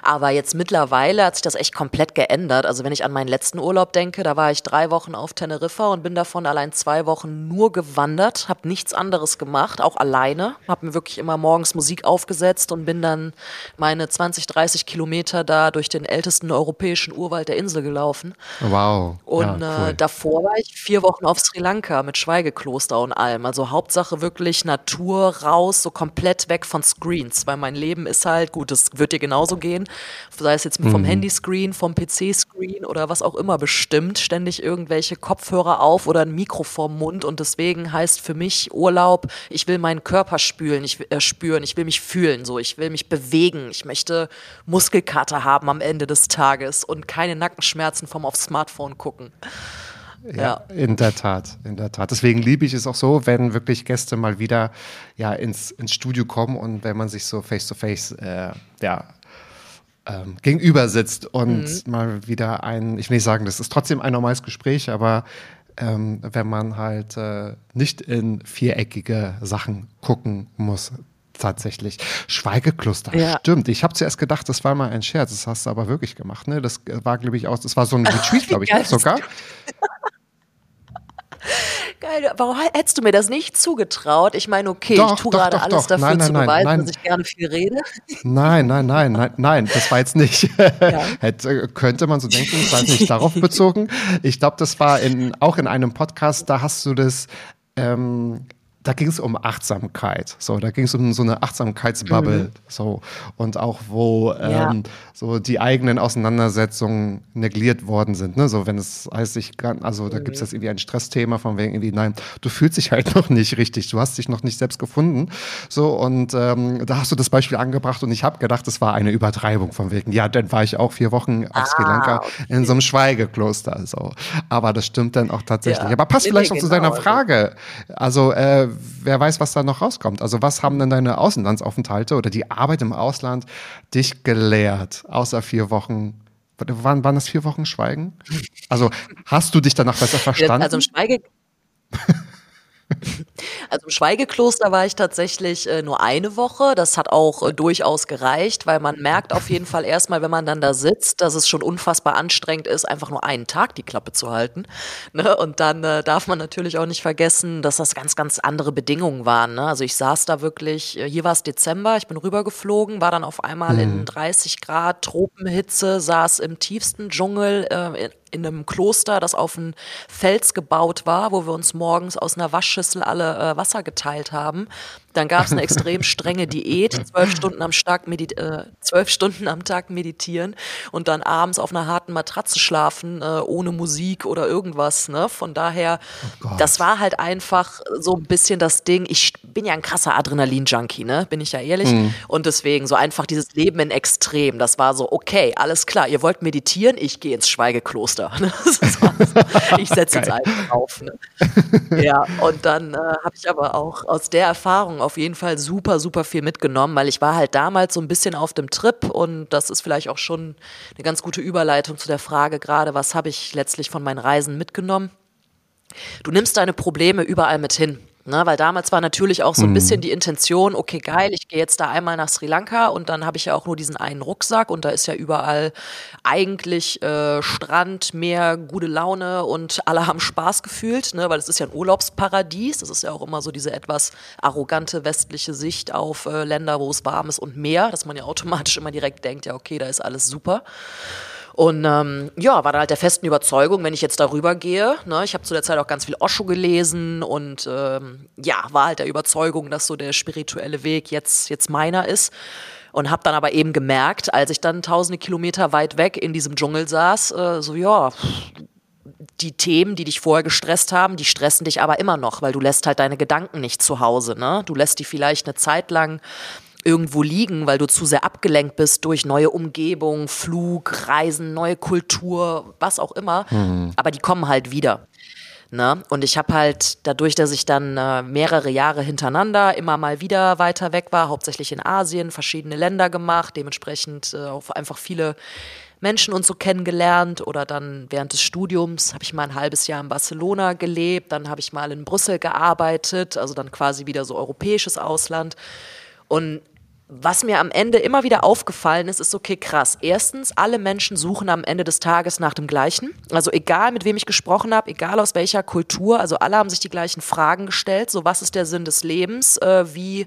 Aber jetzt mittlerweile hat sich das echt komplett geändert. Also wenn ich an meinen letzten Urlaub denke, da war ich drei Wochen auf Teneriffa und bin davon allein zwei Wochen nur gewandert, habe nichts anderes gemacht, auch alleine. Habe mir wirklich immer morgens Musik aufgesetzt und bin dann meine 20, 30 Kilometer da durch den ältesten europäischen Urwald der Insel gelaufen. Wow. Und ja, cool. äh, davor war ich vier Wochen auf Sri Lanka mit Schweigekloster und allem. Also Hauptsache wirklich Natur raus, so komplett weg von Screens, weil mein Leben ist halt, gut, das wird dir genauso gehen, sei es jetzt vom mhm. Handyscreen, vom PC-Screen oder was auch immer bestimmt, ständig irgendwelche Kopfhörer auf oder ein Mikro vorm Mund und deswegen heißt für mich Urlaub, ich will meinen Körper spülen, ich, äh, spüren, ich will mich fühlen, so, ich will mich bewegen, ich möchte Muskelkater haben am Ende des Tages und keine Nackenschmerzen vom aufs Smartphone gucken. Ja, ja, in der Tat, in der Tat. Deswegen liebe ich es auch so, wenn wirklich Gäste mal wieder ja ins, ins Studio kommen und wenn man sich so face to face äh, ja ähm, gegenüber sitzt und mhm. mal wieder ein, ich will nicht sagen, das ist trotzdem ein normales Gespräch, aber ähm, wenn man halt äh, nicht in viereckige Sachen gucken muss, tatsächlich. Schweigekloster, Ja. stimmt. Ich habe zuerst gedacht, das war mal ein Scherz. Das hast du aber wirklich gemacht. Ne? Das war, glaube ich, auch, das war so ein Retreat, glaube ich, geil sogar. Geil, warum hättest du mir das nicht zugetraut? Ich meine, okay, Doch, ich tue doch, gerade doch, alles dafür Nein, nein, zu beweisen, nein. dass ich gerne viel rede. Nein, nein, nein, nein, nein, das war jetzt nicht. Hätte, könnte man so denken, ich weiß nicht, darauf bezogen. Ich glaube, das war in, auch in einem Podcast, da hast du das, ähm, da ging es um Achtsamkeit. So, da ging es um so eine Achtsamkeitsbubble. So. Und auch, wo ähm, Ja. so die eigenen Auseinandersetzungen negliert worden sind. Ne? So, wenn es heißt, ich kann, also da gibt es jetzt irgendwie ein Stressthema von wegen irgendwie, nein, du fühlst dich halt noch nicht richtig, du hast dich noch nicht selbst gefunden. So, und ähm, da hast du das Beispiel angebracht und ich habe gedacht, das war eine Übertreibung von wegen, ja, dann war ich auch vier Wochen auf Sri Lanka in so einem Schweigekloster. So. Aber das stimmt dann auch tatsächlich. Ja. Aber passt vielleicht auch zu deiner Frage. Also, äh, wer weiß, was da noch rauskommt. Also, was haben denn deine Außenlandsaufenthalte oder die Arbeit im Ausland dich gelehrt, außer vier Wochen? Waren, waren das vier Wochen Schweigen? Also, hast du dich danach besser verstanden? Also im Schweige Also im Schweigekloster war ich tatsächlich äh, nur eine Woche. Das hat auch äh, durchaus gereicht, weil man merkt auf jeden Fall erstmal, wenn man dann da sitzt, dass es schon unfassbar anstrengend ist, einfach nur einen Tag die Klappe zu halten. Ne? Und dann äh, darf man natürlich auch nicht vergessen, dass das ganz, ganz andere Bedingungen waren. Ne? Also ich saß da wirklich, hier war es Dezember, ich bin rübergeflogen, war dann auf einmal in 30 Grad Tropenhitze, saß im tiefsten Dschungel in, in einem Kloster, das auf einem Fels gebaut war, wo wir uns morgens aus einer Waschschüssel alle äh, Wasser geteilt haben. Dann gab es eine extrem strenge Diät, zwölf Stunden am Tag, medit äh, zwölf Stunden am Tag meditieren und dann abends auf einer harten Matratze schlafen, äh, ohne Musik oder irgendwas. Ne? Von daher, das war halt einfach so ein bisschen das Ding. Ich bin ja ein krasser Adrenalin-Junkie, ne? bin ich ja ehrlich. Und deswegen so einfach dieses Leben in Extrem. Das war so, okay, alles klar, ihr wollt meditieren, ich gehe ins Schweigekloster. Ne? Ich setze jetzt einfach auf. Ne? Ja, und dann äh, habe ich aber auch aus der Erfahrung auf jeden Fall super, super viel mitgenommen, weil ich war halt damals so ein bisschen auf dem Trip und das ist vielleicht auch schon eine ganz gute Überleitung zu der Frage gerade, was habe ich letztlich von meinen Reisen mitgenommen? Du nimmst deine Probleme überall mit hin. Ne, weil damals war natürlich auch so ein bisschen die Intention, okay, geil, ich gehe jetzt da einmal nach Sri Lanka und dann habe ich ja auch nur diesen einen Rucksack und da ist ja überall eigentlich äh, Strand, Meer, gute Laune und alle haben Spaß gefühlt, ne, weil es ist ja ein Urlaubsparadies. Das ist ja auch immer so diese etwas arrogante westliche Sicht auf äh, Länder, wo es warm ist und Meer, dass man ja automatisch immer direkt denkt, ja, okay, da ist alles super. Und ähm, ja, war da halt der festen Überzeugung, wenn ich jetzt darüber gehe, ne, ich habe zu der Zeit auch ganz viel Osho gelesen und ähm, ja, war halt der Überzeugung, dass so der spirituelle Weg jetzt, jetzt meiner ist. Und habe dann aber eben gemerkt, als ich dann tausende Kilometer weit weg in diesem Dschungel saß, äh, so ja, die Themen, die dich vorher gestresst haben, die stressen dich aber immer noch, weil du lässt halt deine Gedanken nicht zu Hause. Ne? Du lässt die vielleicht eine Zeit lang irgendwo liegen, weil du zu sehr abgelenkt bist durch neue Umgebung, Flug, Reisen, neue Kultur, was auch immer. Aber die kommen halt wieder. Ne? Und ich habe halt dadurch, dass ich dann äh, mehrere Jahre hintereinander immer mal wieder weiter weg war, hauptsächlich in Asien, verschiedene Länder gemacht, dementsprechend äh, auch einfach viele Menschen und so kennengelernt oder dann während des Studiums habe ich mal ein halbes Jahr in Barcelona gelebt, dann habe ich mal in Brüssel gearbeitet, also dann quasi wieder so europäisches Ausland. Und was mir am Ende immer wieder aufgefallen ist, ist okay, krass. Erstens, alle Menschen suchen am Ende des Tages nach dem Gleichen. Also egal, mit wem ich gesprochen habe, egal aus welcher Kultur, also alle haben sich die gleichen Fragen gestellt. So, was ist der Sinn des Lebens? Äh, wie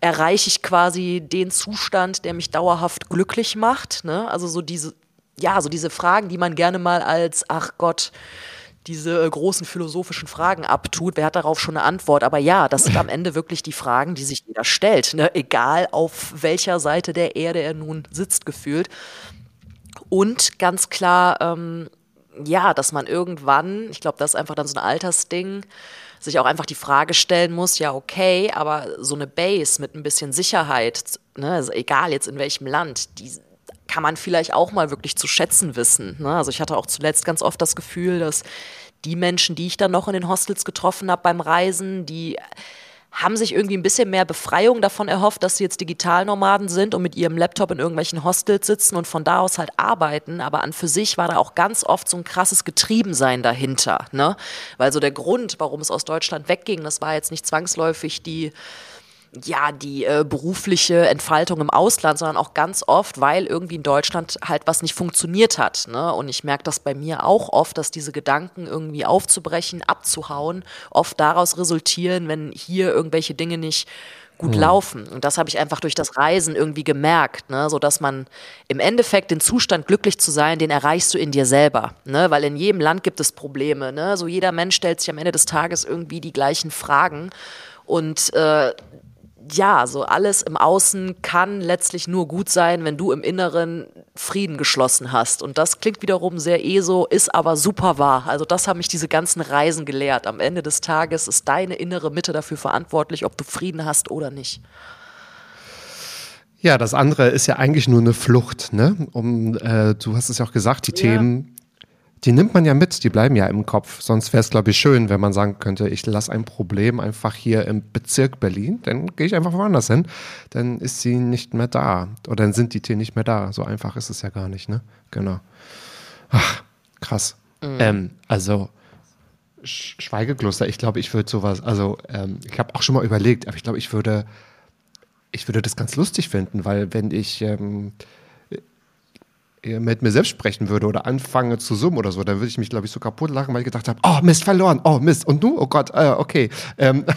erreiche ich quasi den Zustand, der mich dauerhaft glücklich macht? Ne? Also so diese, ja, so diese Fragen, die man gerne mal als, ach Gott, diese äh, großen philosophischen Fragen abtut. Wer hat darauf schon eine Antwort? Aber ja, das sind am Ende wirklich die Fragen, die sich jeder stellt. Ne? Egal auf welcher Seite der Erde er nun sitzt, gefühlt. Und ganz klar, ähm, ja, dass man irgendwann, ich glaube, das ist einfach dann so ein Altersding, sich auch einfach die Frage stellen muss, ja, okay, aber so eine Base mit ein bisschen Sicherheit, ne, also egal jetzt in welchem Land, die kann man vielleicht auch mal wirklich zu schätzen wissen. Ne? Also ich hatte auch zuletzt ganz oft das Gefühl, dass die Menschen, die ich dann noch in den Hostels getroffen habe beim Reisen, die haben sich irgendwie ein bisschen mehr Befreiung davon erhofft, dass sie jetzt Digitalnomaden sind und mit ihrem Laptop in irgendwelchen Hostels sitzen und von da aus halt arbeiten. Aber an für sich war da auch ganz oft so ein krasses Getriebensein dahinter. Ne? Weil so der Grund, warum es aus Deutschland wegging, das war jetzt nicht zwangsläufig die ja, die äh, berufliche Entfaltung im Ausland, sondern auch ganz oft, weil irgendwie in Deutschland halt was nicht funktioniert hat. Ne? Und ich merke das bei mir auch oft, dass diese Gedanken irgendwie aufzubrechen, abzuhauen, oft daraus resultieren, wenn hier irgendwelche Dinge nicht gut mhm. laufen. Und das habe ich einfach durch das Reisen irgendwie gemerkt, ne? so dass man im Endeffekt den Zustand glücklich zu sein, den erreichst du in dir selber, ne? weil in jedem Land gibt es Probleme. Ne? So jeder Mensch stellt sich am Ende des Tages irgendwie die gleichen Fragen und äh, ja, so alles im Außen kann letztlich nur gut sein, wenn du im Inneren Frieden geschlossen hast. Und das klingt wiederum sehr ESO, ist aber super wahr. Also das haben mich diese ganzen Reisen gelehrt. Am Ende des Tages ist deine innere Mitte dafür verantwortlich, ob du Frieden hast oder nicht. Ja, das andere ist ja eigentlich nur eine Flucht, ne? Um, äh, du hast es ja auch gesagt, die ja. Themen die nimmt man ja mit, die bleiben ja im Kopf. Sonst wäre es, glaube ich, schön, wenn man sagen könnte, ich lasse ein Problem einfach hier im Bezirk Berlin, dann gehe ich einfach woanders hin, dann ist sie nicht mehr da. Oder dann sind die Tiere nicht mehr da. So einfach ist es ja gar nicht, ne? Genau. Ach, krass. Mhm. Ähm, also, Schweigekloster, ich glaube, ich würde sowas, also ähm, ich habe auch schon mal überlegt, aber ich glaube, ich würde, ich würde das ganz lustig finden, weil wenn ich ähm, mit mir selbst sprechen würde oder anfange zu summen oder so, dann würde ich mich, glaube ich, so kaputt lachen, weil ich gedacht habe, oh Mist, verloren, oh Mist, und du, oh Gott, äh, okay. Ähm,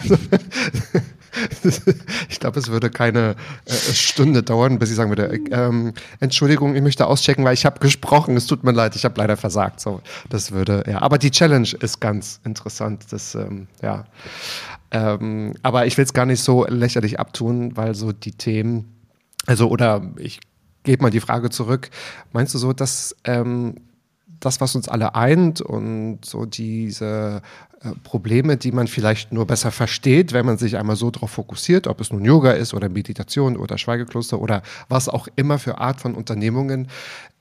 ich glaube, es würde keine äh, Stunde dauern, bis ich sagen würde, ähm, Entschuldigung, ich möchte auschecken, weil ich habe gesprochen, es tut mir leid, ich habe leider versagt. So, das würde, ja, aber die Challenge ist ganz interessant, das, ähm, ja. Ähm, aber ich will es gar nicht so lächerlich abtun, weil so die Themen, also, oder ich gebe mal die Frage zurück. Meinst du so, dass ähm, das, was uns alle eint und so diese äh, Probleme, die man vielleicht nur besser versteht, wenn man sich einmal so darauf fokussiert, ob es nun Yoga ist oder Meditation oder Schweigekloster oder was auch immer für Art von Unternehmungen,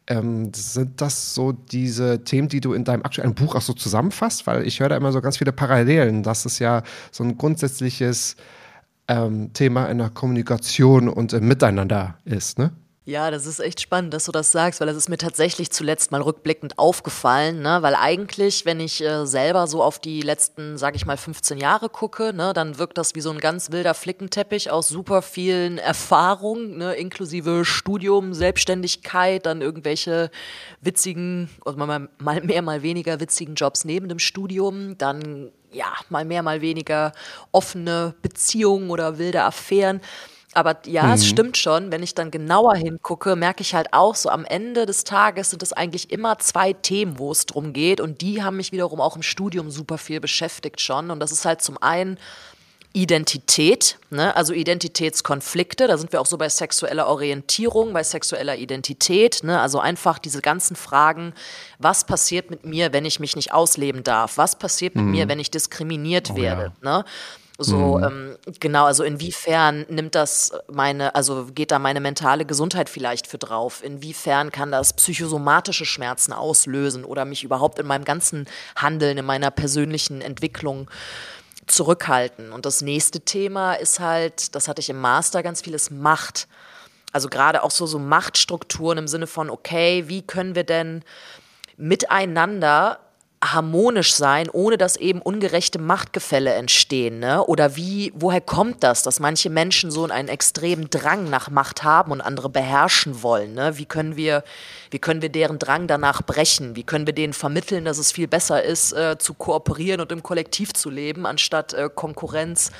ähm, sind das so diese Themen, die du in deinem aktuellen Buch auch so zusammenfasst? Weil ich höre da immer so ganz viele Parallelen, dass es ja so ein grundsätzliches ähm, Thema in der Kommunikation und im Miteinander ist, ne? Ja, das ist echt spannend, dass du das sagst, weil das ist mir tatsächlich zuletzt mal rückblickend aufgefallen, ne? weil eigentlich, wenn ich äh, selber so auf die letzten, sag ich mal, 15 Jahre gucke, ne, dann wirkt das wie so ein ganz wilder Flickenteppich aus super vielen Erfahrungen, ne, inklusive Studium, Selbstständigkeit, dann irgendwelche witzigen, also mal, mal mehr, mal weniger witzigen Jobs neben dem Studium, dann ja, mal mehr, mal weniger offene Beziehungen oder wilde Affären. Aber ja, mhm. es stimmt schon, wenn ich dann genauer hingucke, merke ich halt auch so, am Ende des Tages sind es eigentlich immer zwei Themen, wo es drum geht. Und die haben mich wiederum auch im Studium super viel beschäftigt schon. Und das ist halt zum einen Identität, ne? also Identitätskonflikte, da sind wir auch so bei sexueller Orientierung, bei sexueller Identität, ne? also einfach diese ganzen Fragen, was passiert mit mir, wenn ich mich nicht ausleben darf, was passiert mit mhm. mir, wenn ich diskriminiert oh, werde. Ja. Ne? So, mhm. ähm, genau, also inwiefern nimmt das meine, also geht da meine mentale Gesundheit vielleicht für drauf? Inwiefern kann das psychosomatische Schmerzen auslösen oder mich überhaupt in meinem ganzen Handeln, in meiner persönlichen Entwicklung zurückhalten? Und das nächste Thema ist halt, das hatte ich im Master ganz vieles Macht. Also gerade auch so, so Machtstrukturen im Sinne von, okay, wie können wir denn miteinander harmonisch sein, ohne dass eben ungerechte Machtgefälle entstehen? Ne? Oder wie, woher kommt das, dass manche Menschen so einen extremen Drang nach Macht haben und andere beherrschen wollen? Ne? Wie können wir, wie können wir deren Drang danach brechen? Wie können wir denen vermitteln, dass es viel besser ist, äh, zu kooperieren und im Kollektiv zu leben, anstatt äh, Konkurrenz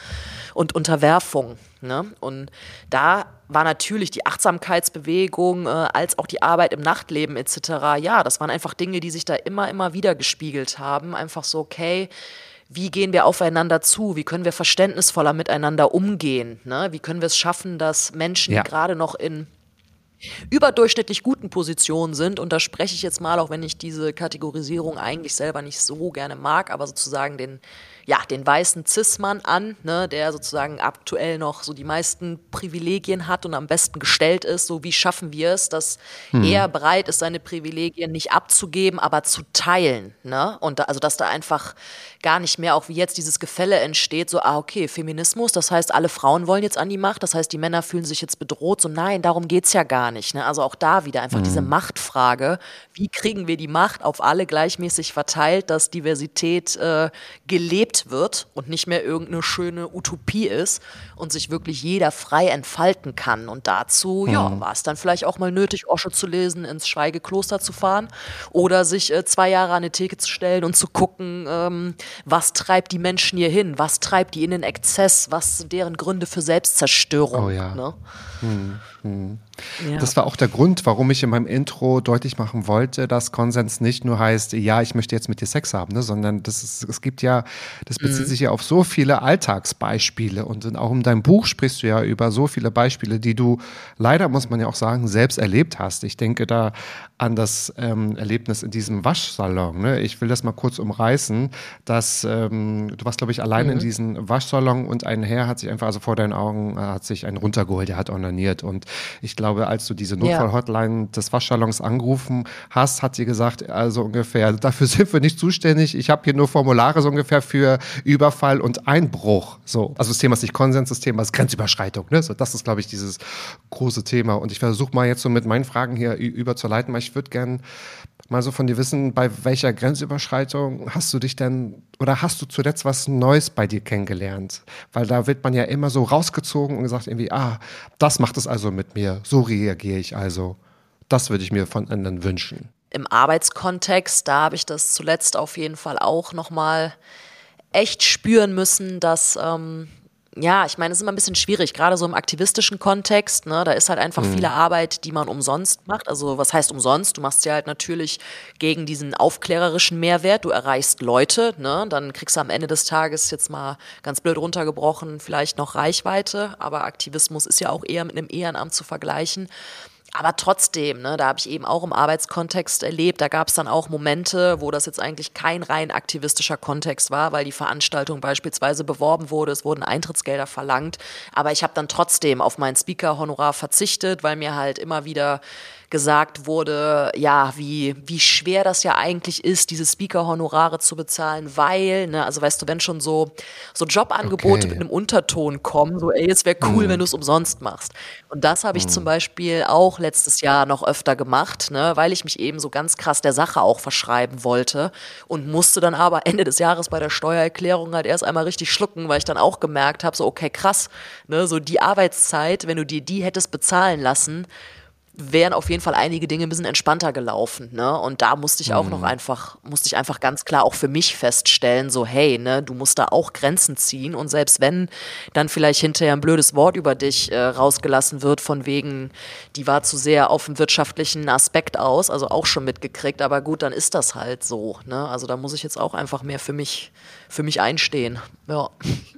und Unterwerfung? Ne? Und da war natürlich die Achtsamkeitsbewegung äh, als auch die Arbeit im Nachtleben etc. Ja, das waren einfach Dinge, die sich da immer, immer wieder gespiegelt haben. Einfach so, okay, wie gehen wir aufeinander zu? Wie können wir verständnisvoller miteinander umgehen? Ne? Wie können wir es schaffen, dass Menschen, ja. die gerade noch in überdurchschnittlich guten Positionen sind, und da spreche ich jetzt mal, auch wenn ich diese Kategorisierung eigentlich selber nicht so gerne mag, aber sozusagen den ja, den weißen Cis-Mann an, ne, der sozusagen aktuell noch so die meisten Privilegien hat und am besten gestellt ist. So wie schaffen wir es, dass hm. er bereit ist, seine Privilegien nicht abzugeben, aber zu teilen. Ne? Und da, also, dass da einfach gar nicht mehr, auch wie jetzt dieses Gefälle entsteht, so, ah, okay, Feminismus, das heißt, alle Frauen wollen jetzt an die Macht, das heißt, die Männer fühlen sich jetzt bedroht. So, nein, darum geht es ja gar nicht. Ne? Also auch da wieder einfach hm. diese Machtfrage. Wie kriegen wir die Macht auf alle gleichmäßig verteilt, dass Diversität äh, gelebt wird und nicht mehr irgendeine schöne Utopie ist und sich wirklich jeder frei entfalten kann. Und dazu, mhm. ja, war es dann vielleicht auch mal nötig, Osche zu lesen, ins Schweigekloster zu fahren oder sich äh, zwei Jahre an eine Theke zu stellen und zu gucken, ähm, was treibt die Menschen hier hin, was treibt die in den Exzess, was sind deren Gründe für Selbstzerstörung. Oh ja. Ne? Hm, hm. Ja. Das war auch der Grund, warum ich in meinem Intro deutlich machen wollte, dass Konsens nicht nur heißt, ja, ich möchte jetzt mit dir Sex haben, ne, sondern das ist, es gibt ja, das bezieht mhm. sich ja auf so viele Alltagsbeispiele und auch in deinem Buch sprichst du ja über so viele Beispiele, die du leider, muss man ja auch sagen, selbst erlebt hast. Ich denke da an das ähm, Erlebnis in diesem Waschsalon. Ne? Ich will das mal kurz umreißen, dass ähm, du warst, glaube ich, allein mhm. in diesem Waschsalon und ein Herr hat sich einfach, also vor deinen Augen, äh, hat sich einen runtergeholt, der hat onaniert und ich glaube, glaube, als du diese Notfallhotline ja. des Waschsalons angerufen hast, hat sie gesagt, also ungefähr, dafür sind wir nicht zuständig. Ich habe hier nur Formulare so ungefähr für Überfall und Einbruch. So, also das Thema ist nicht Konsens, das Thema ist Grenzüberschreitung. Ne? So, das ist, glaube ich, dieses große Thema. Und ich versuche mal jetzt so mit meinen Fragen hier überzuleiten, weil ich würde gerne mal so von dir wissen, bei welcher Grenzüberschreitung hast du dich denn oder hast du zuletzt was Neues bei dir kennengelernt? Weil da wird man ja immer so rausgezogen und gesagt irgendwie, ah, das macht es also mit mir, so reagiere ich also. Das würde ich mir von anderen wünschen. Im Arbeitskontext, da habe ich das zuletzt auf jeden Fall auch nochmal echt spüren müssen, dass ähm, ja, ich meine, es ist immer ein bisschen schwierig, gerade so im aktivistischen Kontext. Ne, da ist halt einfach mhm. viele Arbeit, die man umsonst macht. Also was heißt umsonst? Du machst ja halt natürlich gegen diesen aufklärerischen Mehrwert. Du erreichst Leute, ne, dann kriegst du am Ende des Tages jetzt mal ganz blöd runtergebrochen vielleicht noch Reichweite. Aber Aktivismus ist ja auch eher mit einem Ehrenamt zu vergleichen. Aber trotzdem, ne, da habe ich eben auch im Arbeitskontext erlebt, da gab es dann auch Momente, wo das jetzt eigentlich kein rein aktivistischer Kontext war, weil die Veranstaltung beispielsweise beworben wurde, es wurden Eintrittsgelder verlangt. Aber ich habe dann trotzdem auf mein Speaker-Honorar verzichtet, weil mir halt immer wieder gesagt wurde, ja, wie, wie schwer das ja eigentlich ist, diese Speaker-Honorare zu bezahlen, weil, ne, also weißt du, wenn schon so, so Jobangebote okay. mit einem Unterton kommen, so, ey, es wäre cool, mhm. wenn du es umsonst machst. Und das habe ich mhm. zum Beispiel auch letztes Jahr noch öfter gemacht, ne, weil ich mich eben so ganz krass der Sache auch verschreiben wollte und musste dann aber Ende des Jahres bei der Steuererklärung halt erst einmal richtig schlucken, weil ich dann auch gemerkt habe, so, okay, krass, ne, so die Arbeitszeit, wenn du dir die hättest bezahlen lassen, wären auf jeden Fall einige Dinge ein bisschen entspannter gelaufen, ne? Und da musste ich auch mhm. noch einfach, musste ich einfach ganz klar auch für mich feststellen, so, hey, ne, du musst da auch Grenzen ziehen und selbst wenn dann vielleicht hinterher ein blödes Wort über dich äh, rausgelassen wird, von wegen, die war zu sehr auf dem wirtschaftlichen Aspekt aus, also auch schon mitgekriegt, aber gut, dann ist das halt so, ne? Also da muss ich jetzt auch einfach mehr für mich, für mich einstehen, ja.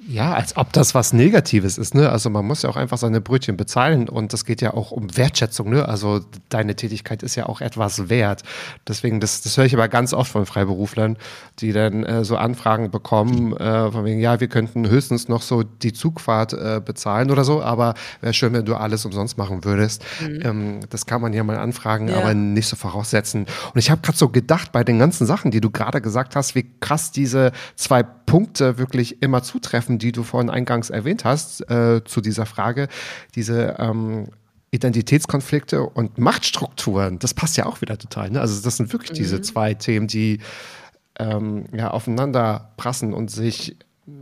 Ja, als ob das was Negatives ist, ne? Also man muss ja auch einfach seine Brötchen bezahlen und das geht ja auch um Wertschätzung, ne? Also deine Tätigkeit ist ja auch etwas wert. Deswegen, das, das höre ich aber ganz oft von Freiberuflern, die dann äh, so Anfragen bekommen, äh, von wegen, ja, wir könnten höchstens noch so die Zugfahrt äh, bezahlen oder so, aber wäre schön, wenn du alles umsonst machen würdest. Mhm. Ähm, das kann man ja mal anfragen, ja. aber nicht so voraussetzen. Und ich habe gerade so gedacht, bei den ganzen Sachen, die du gerade gesagt hast, wie krass diese zwei Punkte wirklich immer zutreffen, die du vorhin eingangs erwähnt hast, äh, zu dieser Frage, diese ähm, Identitätskonflikte und Machtstrukturen, das passt ja auch wieder total. Ne? Also das sind wirklich mhm. diese zwei Themen, die ähm, ja, aufeinander prassen und sich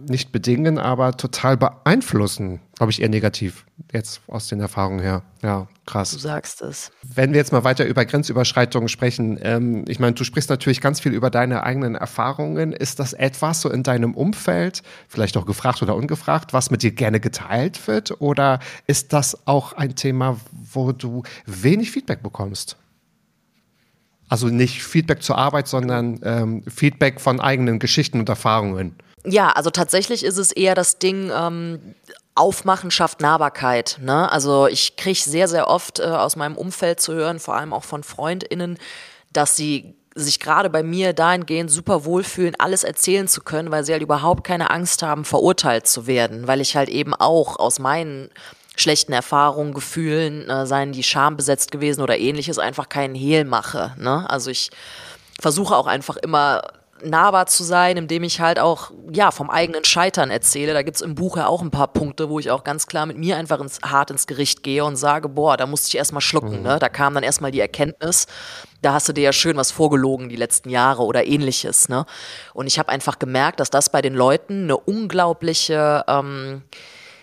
nicht bedingen, aber total beeinflussen, glaube ich, eher negativ, jetzt aus den Erfahrungen her. Ja, krass. Du sagst es. Wenn wir jetzt mal weiter über Grenzüberschreitungen sprechen, ähm, ich meine, du sprichst natürlich ganz viel über deine eigenen Erfahrungen. Ist das etwas so in deinem Umfeld, vielleicht auch gefragt oder ungefragt, was mit dir gerne geteilt wird? Oder ist das auch ein Thema, wo du wenig Feedback bekommst? Also nicht Feedback zur Arbeit, sondern ähm, Feedback von eigenen Geschichten und Erfahrungen. Ja, also tatsächlich ist es eher das Ding, ähm, Aufmachen schafft Nahbarkeit. Ne? Also ich kriege sehr, sehr oft äh, aus meinem Umfeld zu hören, vor allem auch von FreundInnen, dass sie sich gerade bei mir dahingehend super wohlfühlen, alles erzählen zu können, weil sie halt überhaupt keine Angst haben, verurteilt zu werden, weil ich halt eben auch aus meinen schlechten Erfahrungen, Gefühlen, äh, seien die schambesetzt gewesen oder ähnliches, einfach keinen Hehl mache. Ne? Also ich versuche auch einfach immer nahbar zu sein, indem ich halt auch ja vom eigenen Scheitern erzähle. Da gibt's im Buch ja auch ein paar Punkte, wo ich auch ganz klar mit mir einfach ins, hart ins Gericht gehe und sage, boah, da musste ich erstmal schlucken. Mhm. Ne? Da kam dann erstmal die Erkenntnis, da hast du dir ja schön was vorgelogen die letzten Jahre oder ähnliches. Ne? Und ich habe einfach gemerkt, dass das bei den Leuten eine unglaubliche ähm,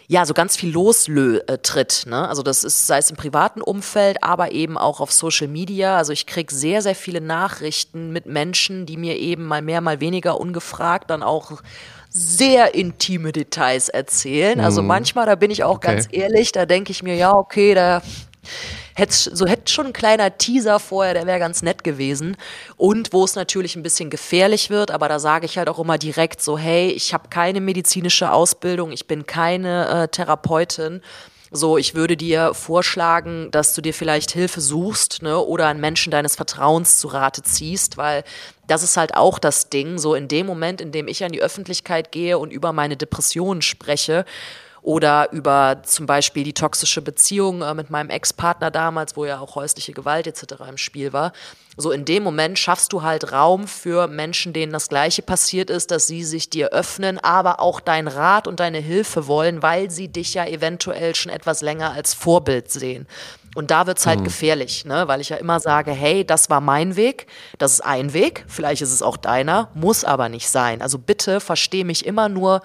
ja, so ganz viel lostritt. Ne? Also das ist, sei es im privaten Umfeld, aber eben auch auf Social Media. Also ich kriege sehr, sehr viele Nachrichten mit Menschen, die mir eben mal mehr, mal weniger ungefragt dann auch sehr intime Details erzählen. Also mhm. manchmal, da bin ich auch okay. ganz ehrlich, da denke ich mir, ja, okay, da hätte so hätte schon ein kleiner Teaser vorher, der wäre ganz nett gewesen. Und wo es natürlich ein bisschen gefährlich wird, aber da sage ich halt auch immer direkt so, hey, ich habe keine medizinische Ausbildung, ich bin keine äh, Therapeutin. So, ich würde dir vorschlagen, dass du dir vielleicht Hilfe suchst, ne, oder einen Menschen deines Vertrauens zu Rate ziehst, weil das ist halt auch das Ding. So in dem Moment, in dem ich an die Öffentlichkeit gehe und über meine Depressionen spreche, oder über zum Beispiel die toxische Beziehung äh, mit meinem Ex-Partner damals, wo ja auch häusliche Gewalt etc. im Spiel war. So in dem Moment schaffst du halt Raum für Menschen, denen das Gleiche passiert ist, dass sie sich dir öffnen, aber auch dein Rat und deine Hilfe wollen, weil sie dich ja eventuell schon etwas länger als Vorbild sehen. Und da wird's halt mhm. gefährlich, ne? weil ich ja immer sage, hey, das war mein Weg, das ist ein Weg, vielleicht ist es auch deiner, muss aber nicht sein. Also bitte versteh mich immer nur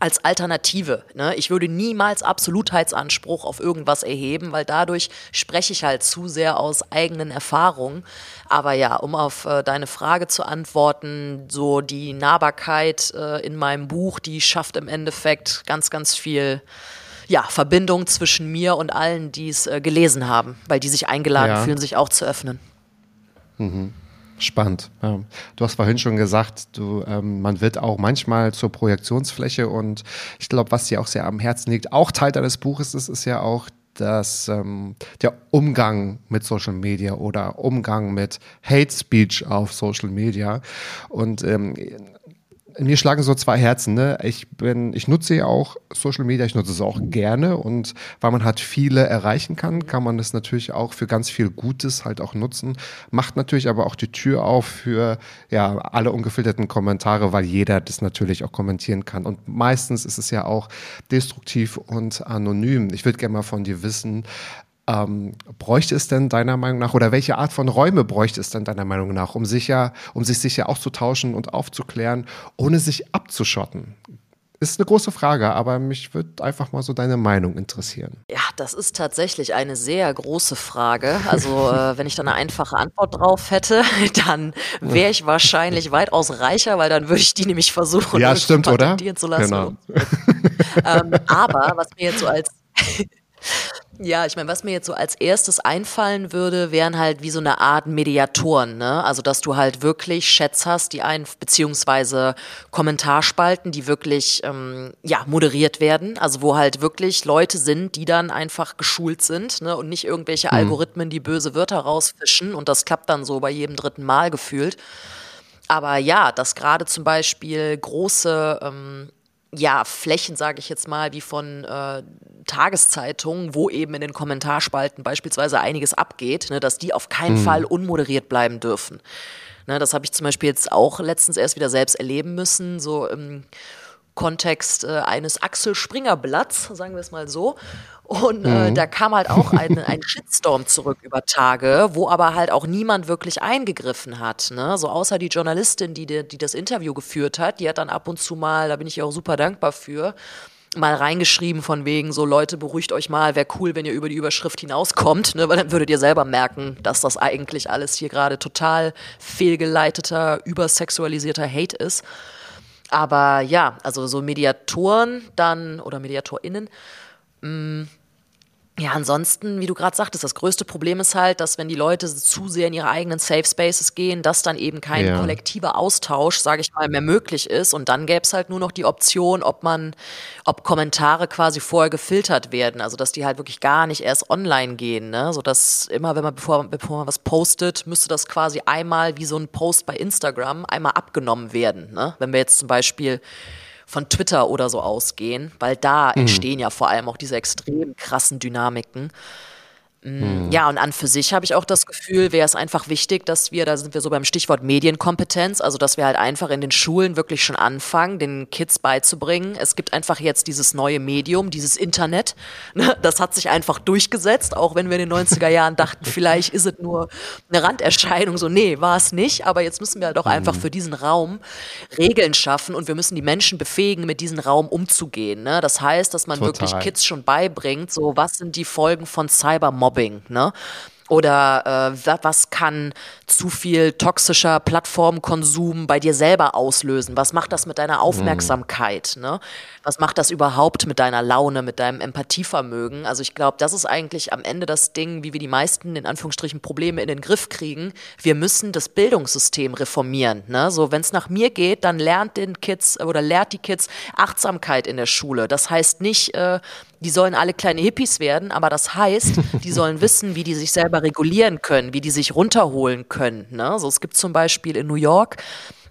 als Alternative. Ne? Ich würde niemals Absolutheitsanspruch auf irgendwas erheben, weil dadurch spreche ich halt zu sehr aus eigenen Erfahrungen. Aber ja, um auf äh, deine Frage zu antworten, so die Nahbarkeit äh, in meinem Buch, die schafft im Endeffekt ganz, ganz viel ja, Verbindung zwischen mir und allen, die es äh, gelesen haben, weil die sich eingeladen ja. fühlen, sich auch zu öffnen. Mhm. Spannend. Ja. Du hast vorhin schon gesagt, du, ähm, man wird auch manchmal zur Projektionsfläche und ich glaube, was dir auch sehr am Herzen liegt, auch Teil deines Buches ist, ist ja auch dass ähm, der Umgang mit Social Media oder Umgang mit Hate Speech auf Social Media. Und ähm, in mir schlagen so zwei Herzen. Ne? Ich bin, ich nutze ja auch Social Media, ich nutze es auch gerne und weil man halt viele erreichen kann, kann man das natürlich auch für ganz viel Gutes halt auch nutzen. Macht natürlich aber auch die Tür auf für ja alle ungefilterten Kommentare, weil jeder das natürlich auch kommentieren kann. Und meistens ist es ja auch destruktiv und anonym. Ich würde gerne mal von dir wissen, ähm, bräuchte es denn deiner Meinung nach oder welche Art von Räume bräuchte es denn deiner Meinung nach, um sicher, um sich sicher auszutauschen und aufzuklären, ohne sich abzuschotten? Ist eine große Frage, aber mich würde einfach mal so deine Meinung interessieren. Ja, das ist tatsächlich eine sehr große Frage. Also, äh, wenn ich da eine einfache Antwort drauf hätte, dann wäre ich wahrscheinlich weitaus reicher, weil dann würde ich die nämlich versuchen, ja, stimmt, oder? zu lassen. Genau. ähm, aber was mir jetzt so als ja, ich meine, was mir jetzt so als erstes einfallen würde, wären halt wie so eine Art Mediatoren, ne? Also, dass du halt wirklich Chats hast, die ein, beziehungsweise Kommentarspalten, die wirklich, ähm, ja, moderiert werden. Also, wo halt wirklich Leute sind, die dann einfach geschult sind, ne? Und nicht irgendwelche mhm. Algorithmen, die böse Wörter rausfischen. Und das klappt dann so bei jedem dritten Mal gefühlt. Aber ja, dass gerade zum Beispiel große, ähm, ja, Flächen, sage ich jetzt mal, wie von äh, Tageszeitungen, wo eben in den Kommentarspalten beispielsweise einiges abgeht, ne, dass die auf keinen mhm. Fall unmoderiert bleiben dürfen. Ne, das habe ich zum Beispiel jetzt auch letztens erst wieder selbst erleben müssen, so im Kontext äh, eines Axel Springer Blatts, sagen wir es mal so. Und äh, mhm. da kam halt auch ein, ein Shitstorm zurück über Tage, wo aber halt auch niemand wirklich eingegriffen hat. Ne? So außer die Journalistin, die, die das Interview geführt hat, die hat dann ab und zu mal, da bin ich ihr auch super dankbar für, mal reingeschrieben von wegen so Leute beruhigt euch mal, wäre cool, wenn ihr über die Überschrift hinauskommt, ne, weil dann würdet ihr selber merken, dass das eigentlich alles hier gerade total fehlgeleiteter, übersexualisierter Hate ist. Aber ja, also so Mediatoren dann oder MediatorInnen mh, mm, ja, ansonsten, wie du gerade sagtest, das größte Problem ist halt, dass wenn die Leute zu sehr in ihre eigenen Safe Spaces gehen, dass dann eben kein ja. kollektiver Austausch, sage ich mal, mehr möglich ist. Und dann gäbe es halt nur noch die Option, ob man, ob Kommentare quasi vorher gefiltert werden, also dass die halt wirklich gar nicht erst online gehen, ne? So dass immer, wenn man bevor, bevor man was postet, müsste das quasi einmal wie so ein Post bei Instagram einmal abgenommen werden. Ne? Wenn wir jetzt zum Beispiel von Twitter oder so ausgehen, weil da mhm. entstehen ja vor allem auch diese extrem krassen Dynamiken. Mhm. Ja, und an für sich habe ich auch das Gefühl, wäre es einfach wichtig, dass wir, da sind wir so beim Stichwort Medienkompetenz, also dass wir halt einfach in den Schulen wirklich schon anfangen, den Kids beizubringen. Es gibt einfach jetzt dieses neue Medium, dieses Internet. Ne? Das hat sich einfach durchgesetzt, auch wenn wir in den 90er Jahren dachten, vielleicht ist es nur eine Randerscheinung. So, nee, war es nicht. Aber jetzt müssen wir halt auch mhm. einfach für diesen Raum Regeln schaffen und wir müssen die Menschen befähigen, mit diesem Raum umzugehen. Ne? Das heißt, dass man Total. wirklich Kids schon beibringt, so was sind die Folgen von Cybermobbing Mobbing, ne? Oder äh, was kann zu viel toxischer Plattformkonsum bei dir selber auslösen? Was macht das mit deiner mhm. Aufmerksamkeit? Mhm. Ne? Was macht das überhaupt mit deiner Laune, mit deinem Empathievermögen? Also ich glaube, das ist eigentlich am Ende das Ding, wie wir die meisten in Anführungsstrichen Probleme in den Griff kriegen. Wir müssen das Bildungssystem reformieren. Ne? So, wenn es nach mir geht, dann lernt den Kids oder lehrt die Kids Achtsamkeit in der Schule. Das heißt nicht, äh, die sollen alle kleine Hippies werden, aber das heißt, die sollen wissen, wie die sich selber regulieren können, wie die sich runterholen können. Ne? So, es gibt zum Beispiel in New York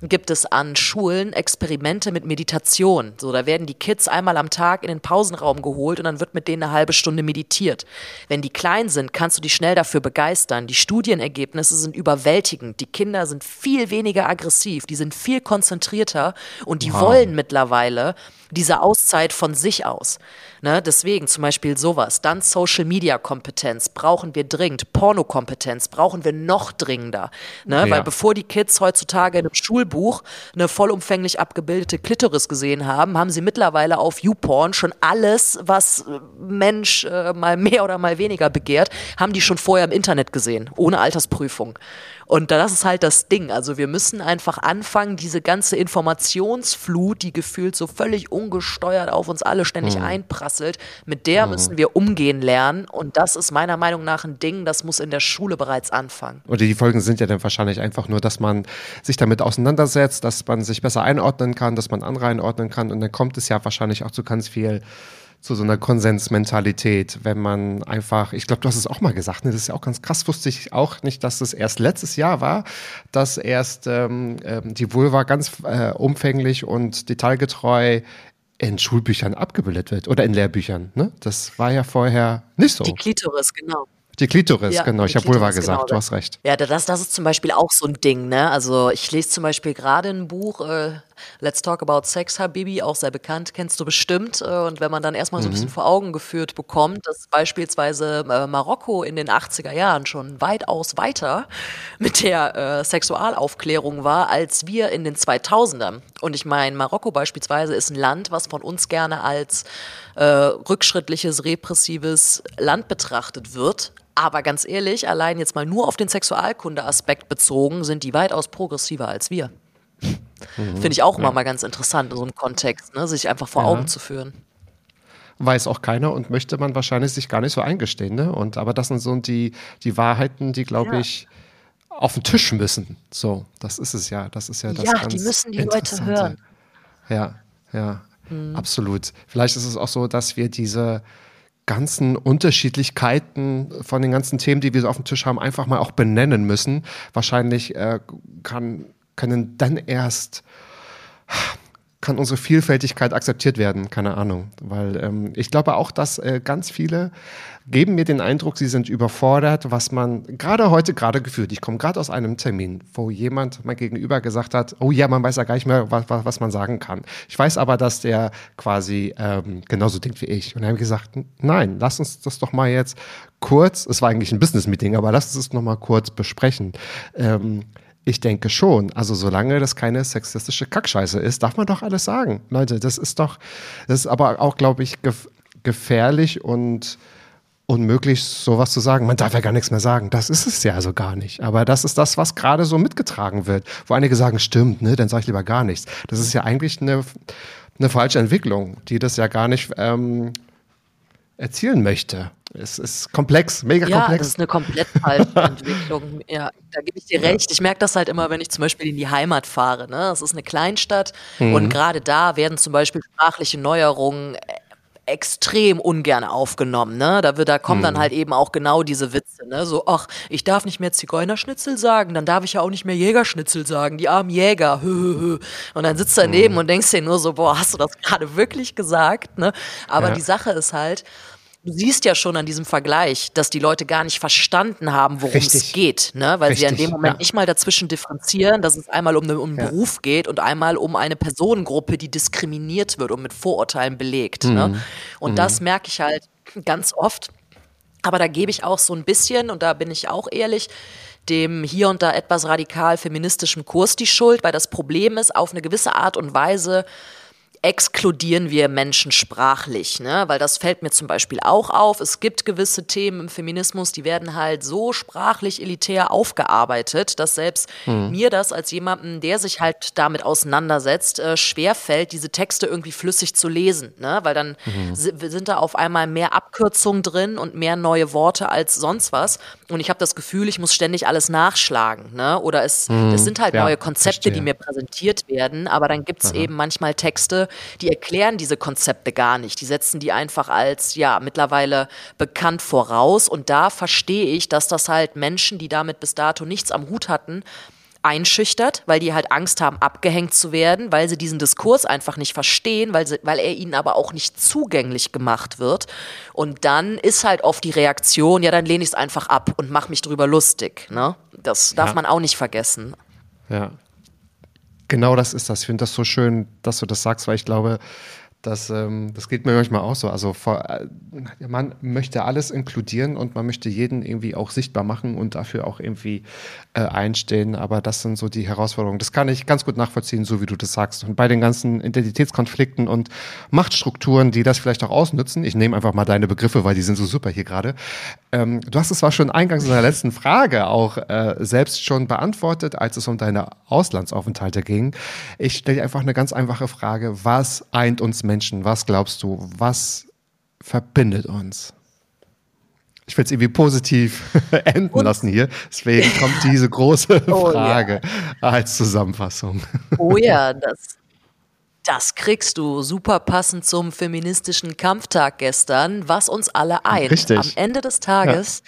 gibt es an Schulen Experimente mit Meditation. So, da werden die Kids einmal am Tag in den Pausenraum geholt und dann wird mit denen eine halbe Stunde meditiert. Wenn die klein sind, kannst du die schnell dafür begeistern. Die Studienergebnisse sind überwältigend. Die Kinder sind viel weniger aggressiv, die sind viel konzentrierter und die wow. wollen mittlerweile diese Auszeit von sich aus. Ne, deswegen zum Beispiel sowas. Dann Social Media Kompetenz brauchen wir dringend. Pornokompetenz brauchen wir noch dringender. Ne? Ja. Weil bevor die Kids heutzutage in einem Schulbuch eine vollumfänglich abgebildete Klitoris gesehen haben, haben sie mittlerweile auf YouPorn schon alles, was Mensch äh, mal mehr oder mal weniger begehrt, haben die schon vorher im Internet gesehen, ohne Altersprüfung. Und das ist halt das Ding. Also wir müssen einfach anfangen, diese ganze Informationsflut, die gefühlt so völlig ungesteuert auf uns alle ständig mhm. einprasselt, mit der mhm. müssen wir umgehen lernen. Und das ist meiner Meinung nach ein Ding, das muss in der Schule bereits anfangen. Oder die Folgen sind ja dann wahrscheinlich einfach nur, dass man sich damit auseinandersetzt, dass man sich besser einordnen kann, dass man andere einordnen kann. Und dann kommt es ja wahrscheinlich auch zu ganz viel zu so einer Konsensmentalität, wenn man einfach, ich glaube, du hast es auch mal gesagt, ne, das ist ja auch ganz krass, wusste ich auch nicht, dass das erst letztes Jahr war, dass erst ähm, ähm die Vulva ganz äh, umfänglich und detailgetreu in Schulbüchern abgebildet wird oder in Lehrbüchern. Ne? Das war ja vorher nicht so. Die Klitoris, genau. Die Klitoris, ja, genau. Ich habe Vulva gesagt, genau. du hast recht. Ja, das, das ist zum Beispiel auch so ein Ding. Ne? Also ich lese zum Beispiel gerade ein Buch, äh, Let's Talk About Sex, Habibi, auch sehr bekannt, kennst du bestimmt. Äh, und wenn man dann erstmal so ein bisschen mhm. vor Augen geführt bekommt, dass beispielsweise äh, Marokko in den 80er Jahren schon weitaus weiter mit der äh, Sexualaufklärung war, als wir in den 2000ern. Und ich meine, Marokko beispielsweise ist ein Land, was von uns gerne als äh, rückschrittliches, repressives Land betrachtet wird. Aber ganz ehrlich, allein jetzt mal nur auf den Sexualkunde-Aspekt bezogen, sind die weitaus progressiver als wir. Mhm. Finde ich auch immer ja. mal ganz interessant, in so einem Kontext, ne? sich einfach vor ja. Augen zu führen. Weiß auch keiner und möchte man wahrscheinlich sich gar nicht so eingestehen. Ne? Und, aber das sind so die, die Wahrheiten, die, glaube ja. ich, auf den Tisch müssen. So, das ist es ja. Das ist ja das Ja, die müssen die Leute hören. Ja, ja, mhm. absolut. Vielleicht ist es auch so, dass wir diese ganzen Unterschiedlichkeiten von den ganzen Themen, die wir so auf dem Tisch haben, einfach mal auch benennen müssen. Wahrscheinlich äh, kann, können dann erst kann unsere Vielfältigkeit akzeptiert werden, keine Ahnung. Weil ähm, ich glaube auch, dass äh, ganz viele geben mir den Eindruck, sie sind überfordert, was man gerade heute gerade gefühlt. Ich komme gerade aus einem Termin, wo jemand mein Gegenüber gesagt hat, oh ja, man weiß ja gar nicht mehr, was, was, was man sagen kann. Ich weiß aber, dass der quasi ähm, genauso denkt wie ich. Und er hat gesagt, nein, lass uns das doch mal jetzt kurz, es war eigentlich ein Business-Meeting, aber lass uns das noch mal kurz besprechen. Ähm, ich denke schon. Also solange das keine sexistische Kackscheiße ist, darf man doch alles sagen. Leute, das ist doch, das ist aber auch, glaube ich, gef gefährlich und unmöglich, sowas zu sagen. Man darf ja gar nichts mehr sagen. Das ist es ja also gar nicht. Aber das ist das, was gerade so mitgetragen wird. Wo einige sagen, stimmt, ne, dann sage ich lieber gar nichts. Das ist ja eigentlich eine, eine falsche Entwicklung, die das ja gar nicht ähm, erzielen möchte. Es ist komplex, mega ja, komplex. Ja, das ist eine komplett falsche Entwicklung. Ja, da gebe ich dir recht. Ich merke das halt immer, wenn ich zum Beispiel in die Heimat fahre. Ne? Das ist eine Kleinstadt mhm. und gerade da werden zum Beispiel sprachliche Neuerungen extrem ungern aufgenommen, ne? Da wird, da kommen dann mhm. halt eben auch genau diese Witze, ne? So, ach, ich darf nicht mehr Zigeunerschnitzel sagen, dann darf ich ja auch nicht mehr Jägerschnitzel sagen, die armen Jäger, hö, hö, hö. Und dann sitzt du daneben mhm. und denkst dir nur so, boah, hast du das gerade wirklich gesagt, ne? Aber ja. die Sache ist halt, du siehst ja schon an diesem Vergleich, dass die Leute gar nicht verstanden haben, worum es Richtig. geht, ne? weil sie ja in Richtig, dem Moment ja. nicht mal dazwischen differenzieren, dass es einmal um, eine, um einen Ja. Beruf geht und einmal um eine Personengruppe, die diskriminiert wird und mit Vorurteilen belegt. Mhm. Ne? Und das merke ich halt ganz oft. Aber da gebe ich auch so ein bisschen, und da bin ich auch ehrlich, dem hier und da etwas radikal feministischen Kurs die Schuld, weil das Problem ist, auf eine gewisse Art und Weise exkludieren wir Menschen sprachlich, ne? Weil das fällt mir zum Beispiel auch auf. Es gibt gewisse Themen im Feminismus, die werden halt so sprachlich elitär aufgearbeitet, dass selbst mir das als jemanden, der sich halt damit auseinandersetzt, äh, schwerfällt, diese Texte irgendwie flüssig zu lesen, ne? Weil dann si- sind da auf einmal mehr Abkürzungen drin und mehr neue Worte als sonst was. Und ich habe das Gefühl, ich muss ständig alles nachschlagen, ne? Oder es, es sind halt ja, neue Konzepte, die verstehe. mir präsentiert werden, aber dann gibt es eben manchmal Texte, die erklären diese Konzepte gar nicht. Die setzen die einfach als, ja, mittlerweile bekannt voraus. Und da verstehe ich, dass das halt Menschen, die damit bis dato nichts am Hut hatten, einschüchtert, weil die halt Angst haben, abgehängt zu werden, weil sie diesen Diskurs einfach nicht verstehen, weil, sie, weil er ihnen aber auch nicht zugänglich gemacht wird. Und dann ist halt oft die Reaktion, ja, dann lehne ich es einfach ab und mache mich drüber lustig. Ne? Das darf Ja. man auch nicht vergessen. Ja. Genau das ist das. Ich finde das so schön, dass du das sagst, weil ich glaube, dass, ähm, das geht mir manchmal auch so. Also vor, äh, man möchte alles inkludieren und man möchte jeden irgendwie auch sichtbar machen und dafür auch irgendwie äh, einstehen. Aber das sind so die Herausforderungen. Das kann ich ganz gut nachvollziehen, so wie du das sagst. Und bei den ganzen Identitätskonflikten und Machtstrukturen, die das vielleicht auch ausnutzen, ich nehme einfach mal deine Begriffe, weil die sind so super hier gerade. Ähm, du hast es zwar schon eingangs in der letzten Frage auch äh, selbst schon beantwortet, als es um deine Auslandsaufenthalte ging. Ich stelle dir einfach eine ganz einfache Frage. Was eint uns Menschen? Was glaubst du? Was verbindet uns? Ich will es irgendwie positiv enden lassen hier. Deswegen kommt diese große Oh, ja. Frage als Zusammenfassung. Oh ja, das, das kriegst du super passend zum feministischen Kampftag gestern, was uns alle eint. Richtig. Am Ende des Tages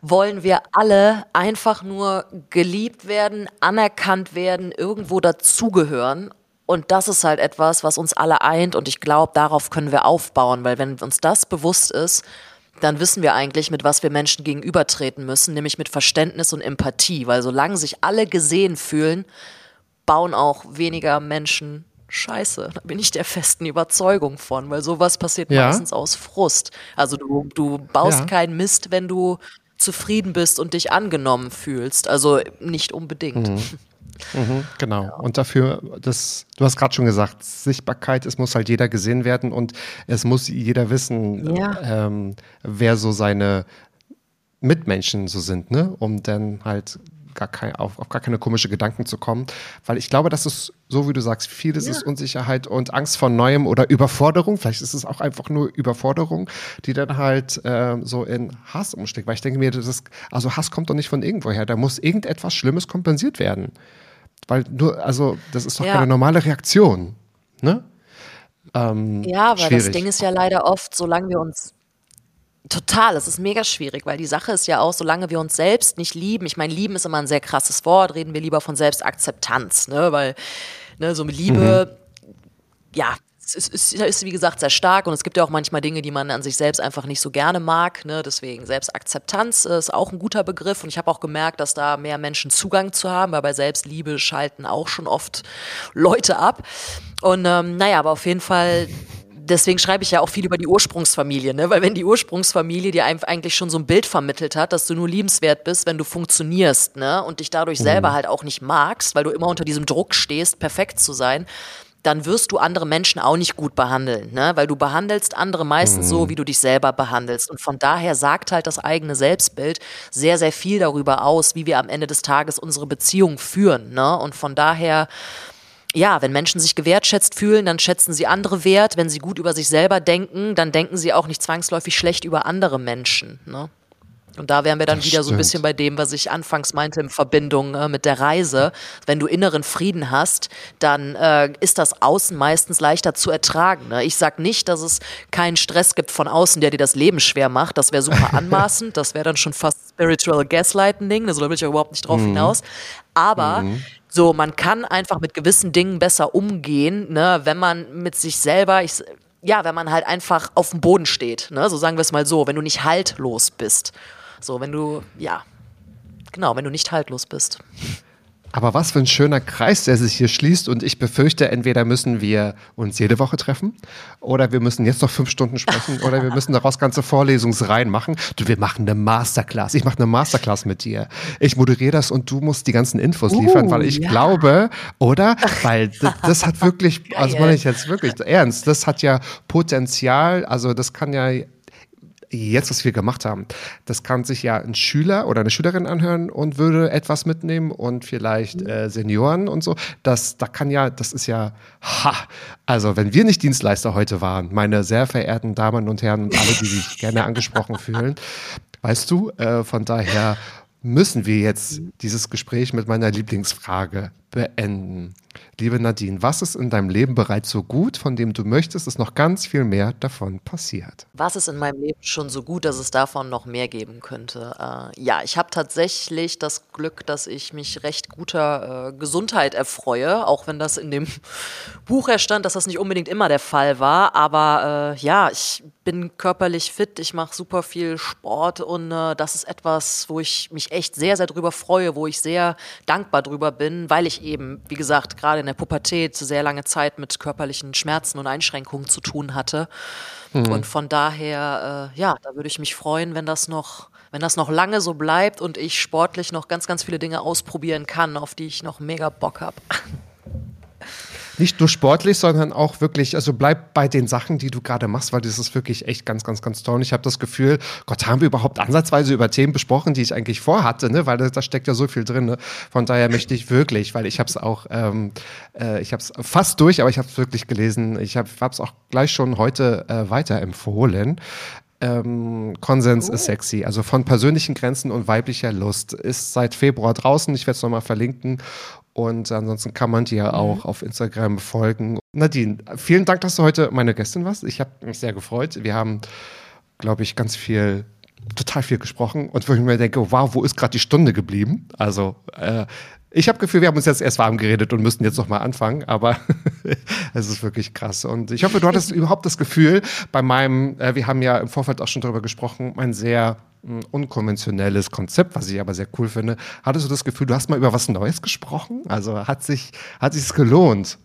wollen wir alle einfach nur geliebt werden, anerkannt werden, irgendwo dazugehören. Und das ist halt etwas, was uns alle eint. Und ich glaube, darauf können wir aufbauen, weil wenn uns das bewusst ist, dann wissen wir eigentlich, mit was wir Menschen gegenübertreten müssen, nämlich mit Verständnis und Empathie. Weil solange sich alle gesehen fühlen, bauen auch weniger Menschen Scheiße. Da bin ich der festen Überzeugung von, weil sowas passiert Ja. meistens aus Frust. Also du, du baust Ja. keinen Mist, wenn du zufrieden bist und dich angenommen fühlst. Also nicht unbedingt. Genau. Und dafür, das, du hast gerade schon gesagt, Sichtbarkeit, es muss halt jeder gesehen werden und es muss jeder wissen, Ja. ähm, wer so seine Mitmenschen so sind, ne? Um dann halt gar kein, auf, auf gar keine komische Gedanken zu kommen. Weil ich glaube, das ist, so wie du sagst, vieles ist Unsicherheit und Angst vor Neuem oder Überforderung. Vielleicht ist es auch einfach nur Überforderung, die dann halt ähm, so in Hass umschlägt. Weil ich denke mir, das ist, also Hass kommt doch nicht von irgendwoher. Da muss irgendetwas Schlimmes kompensiert werden. Weil nur, also, das ist doch Ja. keine normale Reaktion. Ne? Ähm, Ja, aber das schwierig. Ding ist ja leider oft, solange wir uns Total, es ist mega schwierig, weil die Sache ist ja auch, solange wir uns selbst nicht lieben, ich meine, lieben ist immer ein sehr krasses Wort, reden wir lieber von Selbstakzeptanz, ne, weil, ne, so mit Liebe, ja, es ist, ist, ist wie gesagt sehr stark und es gibt ja auch manchmal Dinge, die man an sich selbst einfach nicht so gerne mag, ne, deswegen Selbstakzeptanz ist auch ein guter Begriff und ich habe auch gemerkt, dass da mehr Menschen Zugang zu haben, weil bei Selbstliebe schalten auch schon oft Leute ab und ähm, naja, aber auf jeden Fall deswegen schreibe ich ja auch viel über die Ursprungsfamilie, ne? weil wenn die Ursprungsfamilie dir eigentlich schon so ein Bild vermittelt hat, dass du nur liebenswert bist, wenn du funktionierst ne? und dich dadurch selber halt auch nicht magst, weil du immer unter diesem Druck stehst, perfekt zu sein, dann wirst du andere Menschen auch nicht gut behandeln, ne? weil du behandelst andere meistens so, wie du dich selber behandelst. Und von daher sagt halt das eigene Selbstbild sehr, sehr viel darüber aus, wie wir am Ende des Tages unsere Beziehung führen. Ne? Und von daher ja, wenn Menschen sich gewertschätzt fühlen, dann schätzen sie andere wert. Wenn sie gut über sich selber denken, dann denken sie auch nicht zwangsläufig schlecht über andere Menschen. Ne? Und da wären wir dann Das wieder so ein stimmt. bisschen bei dem, was ich anfangs meinte in Verbindung äh, mit der Reise. Wenn du inneren Frieden hast, dann äh, ist das Außen meistens leichter zu ertragen. Ne? Ich sag nicht, dass es keinen Stress gibt von außen, der dir das Leben schwer macht. Das wäre super anmaßend. Das wäre dann schon fast Spiritual Gaslighting. Also da will ich ja überhaupt nicht drauf hinaus. Aber so, man kann einfach mit gewissen Dingen besser umgehen, ne, wenn man mit sich selber, ich, ja, wenn man halt einfach auf dem Boden steht, ne? so sagen wir es mal so, wenn du nicht haltlos bist. So, wenn du, ja, genau, wenn du nicht haltlos bist. Aber was für ein schöner Kreis, der sich hier schließt. Und ich befürchte, entweder müssen wir uns jede Woche treffen oder wir müssen jetzt noch fünf Stunden sprechen oder wir müssen daraus ganze Vorlesungsreihen machen. Du, wir machen eine Masterclass. Ich mache eine Masterclass mit dir. Ich moderiere das und du musst die ganzen Infos liefern, weil ich ja. glaube, oder? Weil das, hat wirklich, also meine ich jetzt wirklich ernst, das hat ja Potenzial, also das kann ja jetzt, was wir gemacht haben, das kann sich ja ein Schüler oder eine Schülerin anhören und würde etwas mitnehmen und vielleicht äh, Senioren und so. Das, da kann ja, das ist ja, ha, also wenn wir nicht Dienstleister heute waren, meine sehr verehrten Damen und Herren und alle, die sich gerne angesprochen fühlen, weißt du, äh, von daher müssen wir jetzt dieses Gespräch mit meiner Lieblingsfrage beenden. Liebe Nadine, was ist in deinem Leben bereits so gut, von dem du möchtest, dass noch ganz viel mehr davon passiert? Was ist in meinem Leben schon so gut, dass es davon noch mehr geben könnte? Äh, ja, ich habe tatsächlich das Glück, dass ich mich recht guter äh, Gesundheit erfreue, auch wenn das in dem Buch ja stand, dass das nicht unbedingt immer der Fall war. Aber äh, ja, ich bin körperlich fit, ich mache super viel Sport und äh, das ist etwas, wo ich mich echt sehr, sehr drüber freue, wo ich sehr dankbar drüber bin, weil ich eben, wie gesagt, gerade in der Pubertät sehr lange Zeit mit körperlichen Schmerzen und Einschränkungen zu tun hatte. Und von daher, äh, ja, da würde ich mich freuen, wenn das noch, wenn das noch lange so bleibt und ich sportlich noch ganz, ganz viele Dinge ausprobieren kann, auf die ich noch mega Bock habe. Nicht nur sportlich, sondern auch wirklich, also bleib bei den Sachen, die du gerade machst, weil das ist wirklich echt ganz, ganz, ganz toll. Und ich habe das Gefühl, Gott, haben wir überhaupt ansatzweise über Themen besprochen, die ich eigentlich vorhatte, ne? weil da, steckt ja so viel drin. Ne? Von daher möchte ich wirklich, weil ich habe es auch, ähm, äh, ich habe es fast durch, aber ich habe es wirklich gelesen. Ich habe es auch gleich schon heute äh, weiterempfohlen. Ähm, Konsens ist sexy, also von persönlichen Grenzen und weiblicher Lust. Ist seit Februar draußen, ich werde es nochmal verlinken. Und ansonsten kann man dir auch auf Instagram folgen. Nadine, vielen Dank, dass du heute meine Gästin warst. Ich habe mich sehr gefreut. Wir haben, glaube ich, ganz viel, total viel gesprochen. Und wo ich mir denke, wow, wo ist gerade die Stunde geblieben? Also, äh, ich habe Gefühl, wir haben uns jetzt erst warm geredet und müssten jetzt nochmal anfangen, aber es ist wirklich krass. Und ich hoffe, du hattest überhaupt das Gefühl, bei meinem, äh, wir haben ja im Vorfeld auch schon darüber gesprochen, mein sehr mh, unkonventionelles Konzept, was ich aber sehr cool finde. Hattest du das Gefühl, du hast mal über was Neues gesprochen? Also hat sich, hat sich's gelohnt,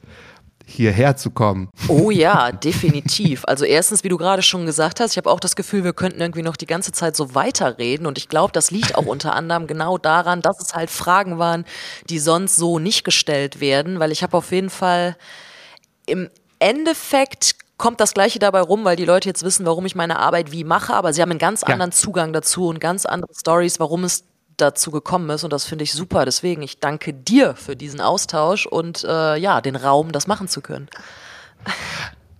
hierher zu kommen? Oh ja, definitiv. Also erstens, wie du gerade schon gesagt hast, ich habe auch das Gefühl, wir könnten irgendwie noch die ganze Zeit so weiterreden. Und ich glaube, das liegt auch unter anderem genau daran, dass es halt Fragen waren, die sonst so nicht gestellt werden. Weil ich habe auf jeden Fall im Endeffekt kommt das Gleiche dabei rum, weil die Leute jetzt wissen, warum ich meine Arbeit wie mache, aber sie haben einen ganz Ja. anderen Zugang dazu und ganz andere Stories, warum es dazu gekommen ist und das finde ich super. Deswegen, ich danke dir für diesen Austausch und äh, ja, den Raum, das machen zu können.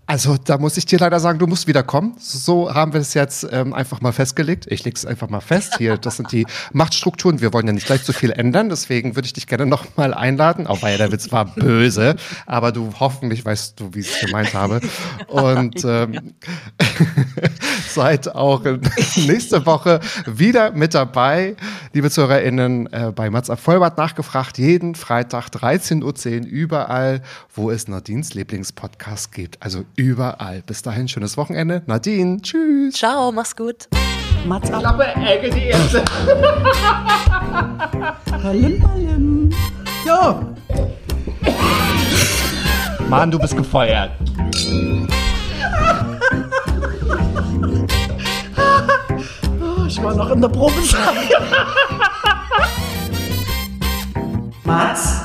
Also da muss ich dir leider sagen, du musst wieder kommen. So haben wir es jetzt ähm, einfach mal festgelegt. Ich lege es einfach mal fest. Hier, das sind die Machtstrukturen. Wir wollen ja nicht gleich zu viel ändern. Deswegen würde ich dich gerne noch mal einladen. Auch weil der Witz war böse, aber du hoffentlich weißt du, wie ich es gemeint habe. Und ähm, seid auch nächste Woche wieder mit dabei, liebe ZuhörerInnen, äh, bei Mats Vollbart nachgefragt. Jeden Freitag 13.10 Uhr überall, wo es Nadines Lieblingspodcast gibt. Also überall. Bis dahin, schönes Wochenende. Nadine, tschüss. Ciao, mach's gut. Mats ab. Klappe, Ecke, die erste. Ballim, ballim. Ja. Mann, du bist gefeuert. Oh, ich war noch in der Probezeit. Mats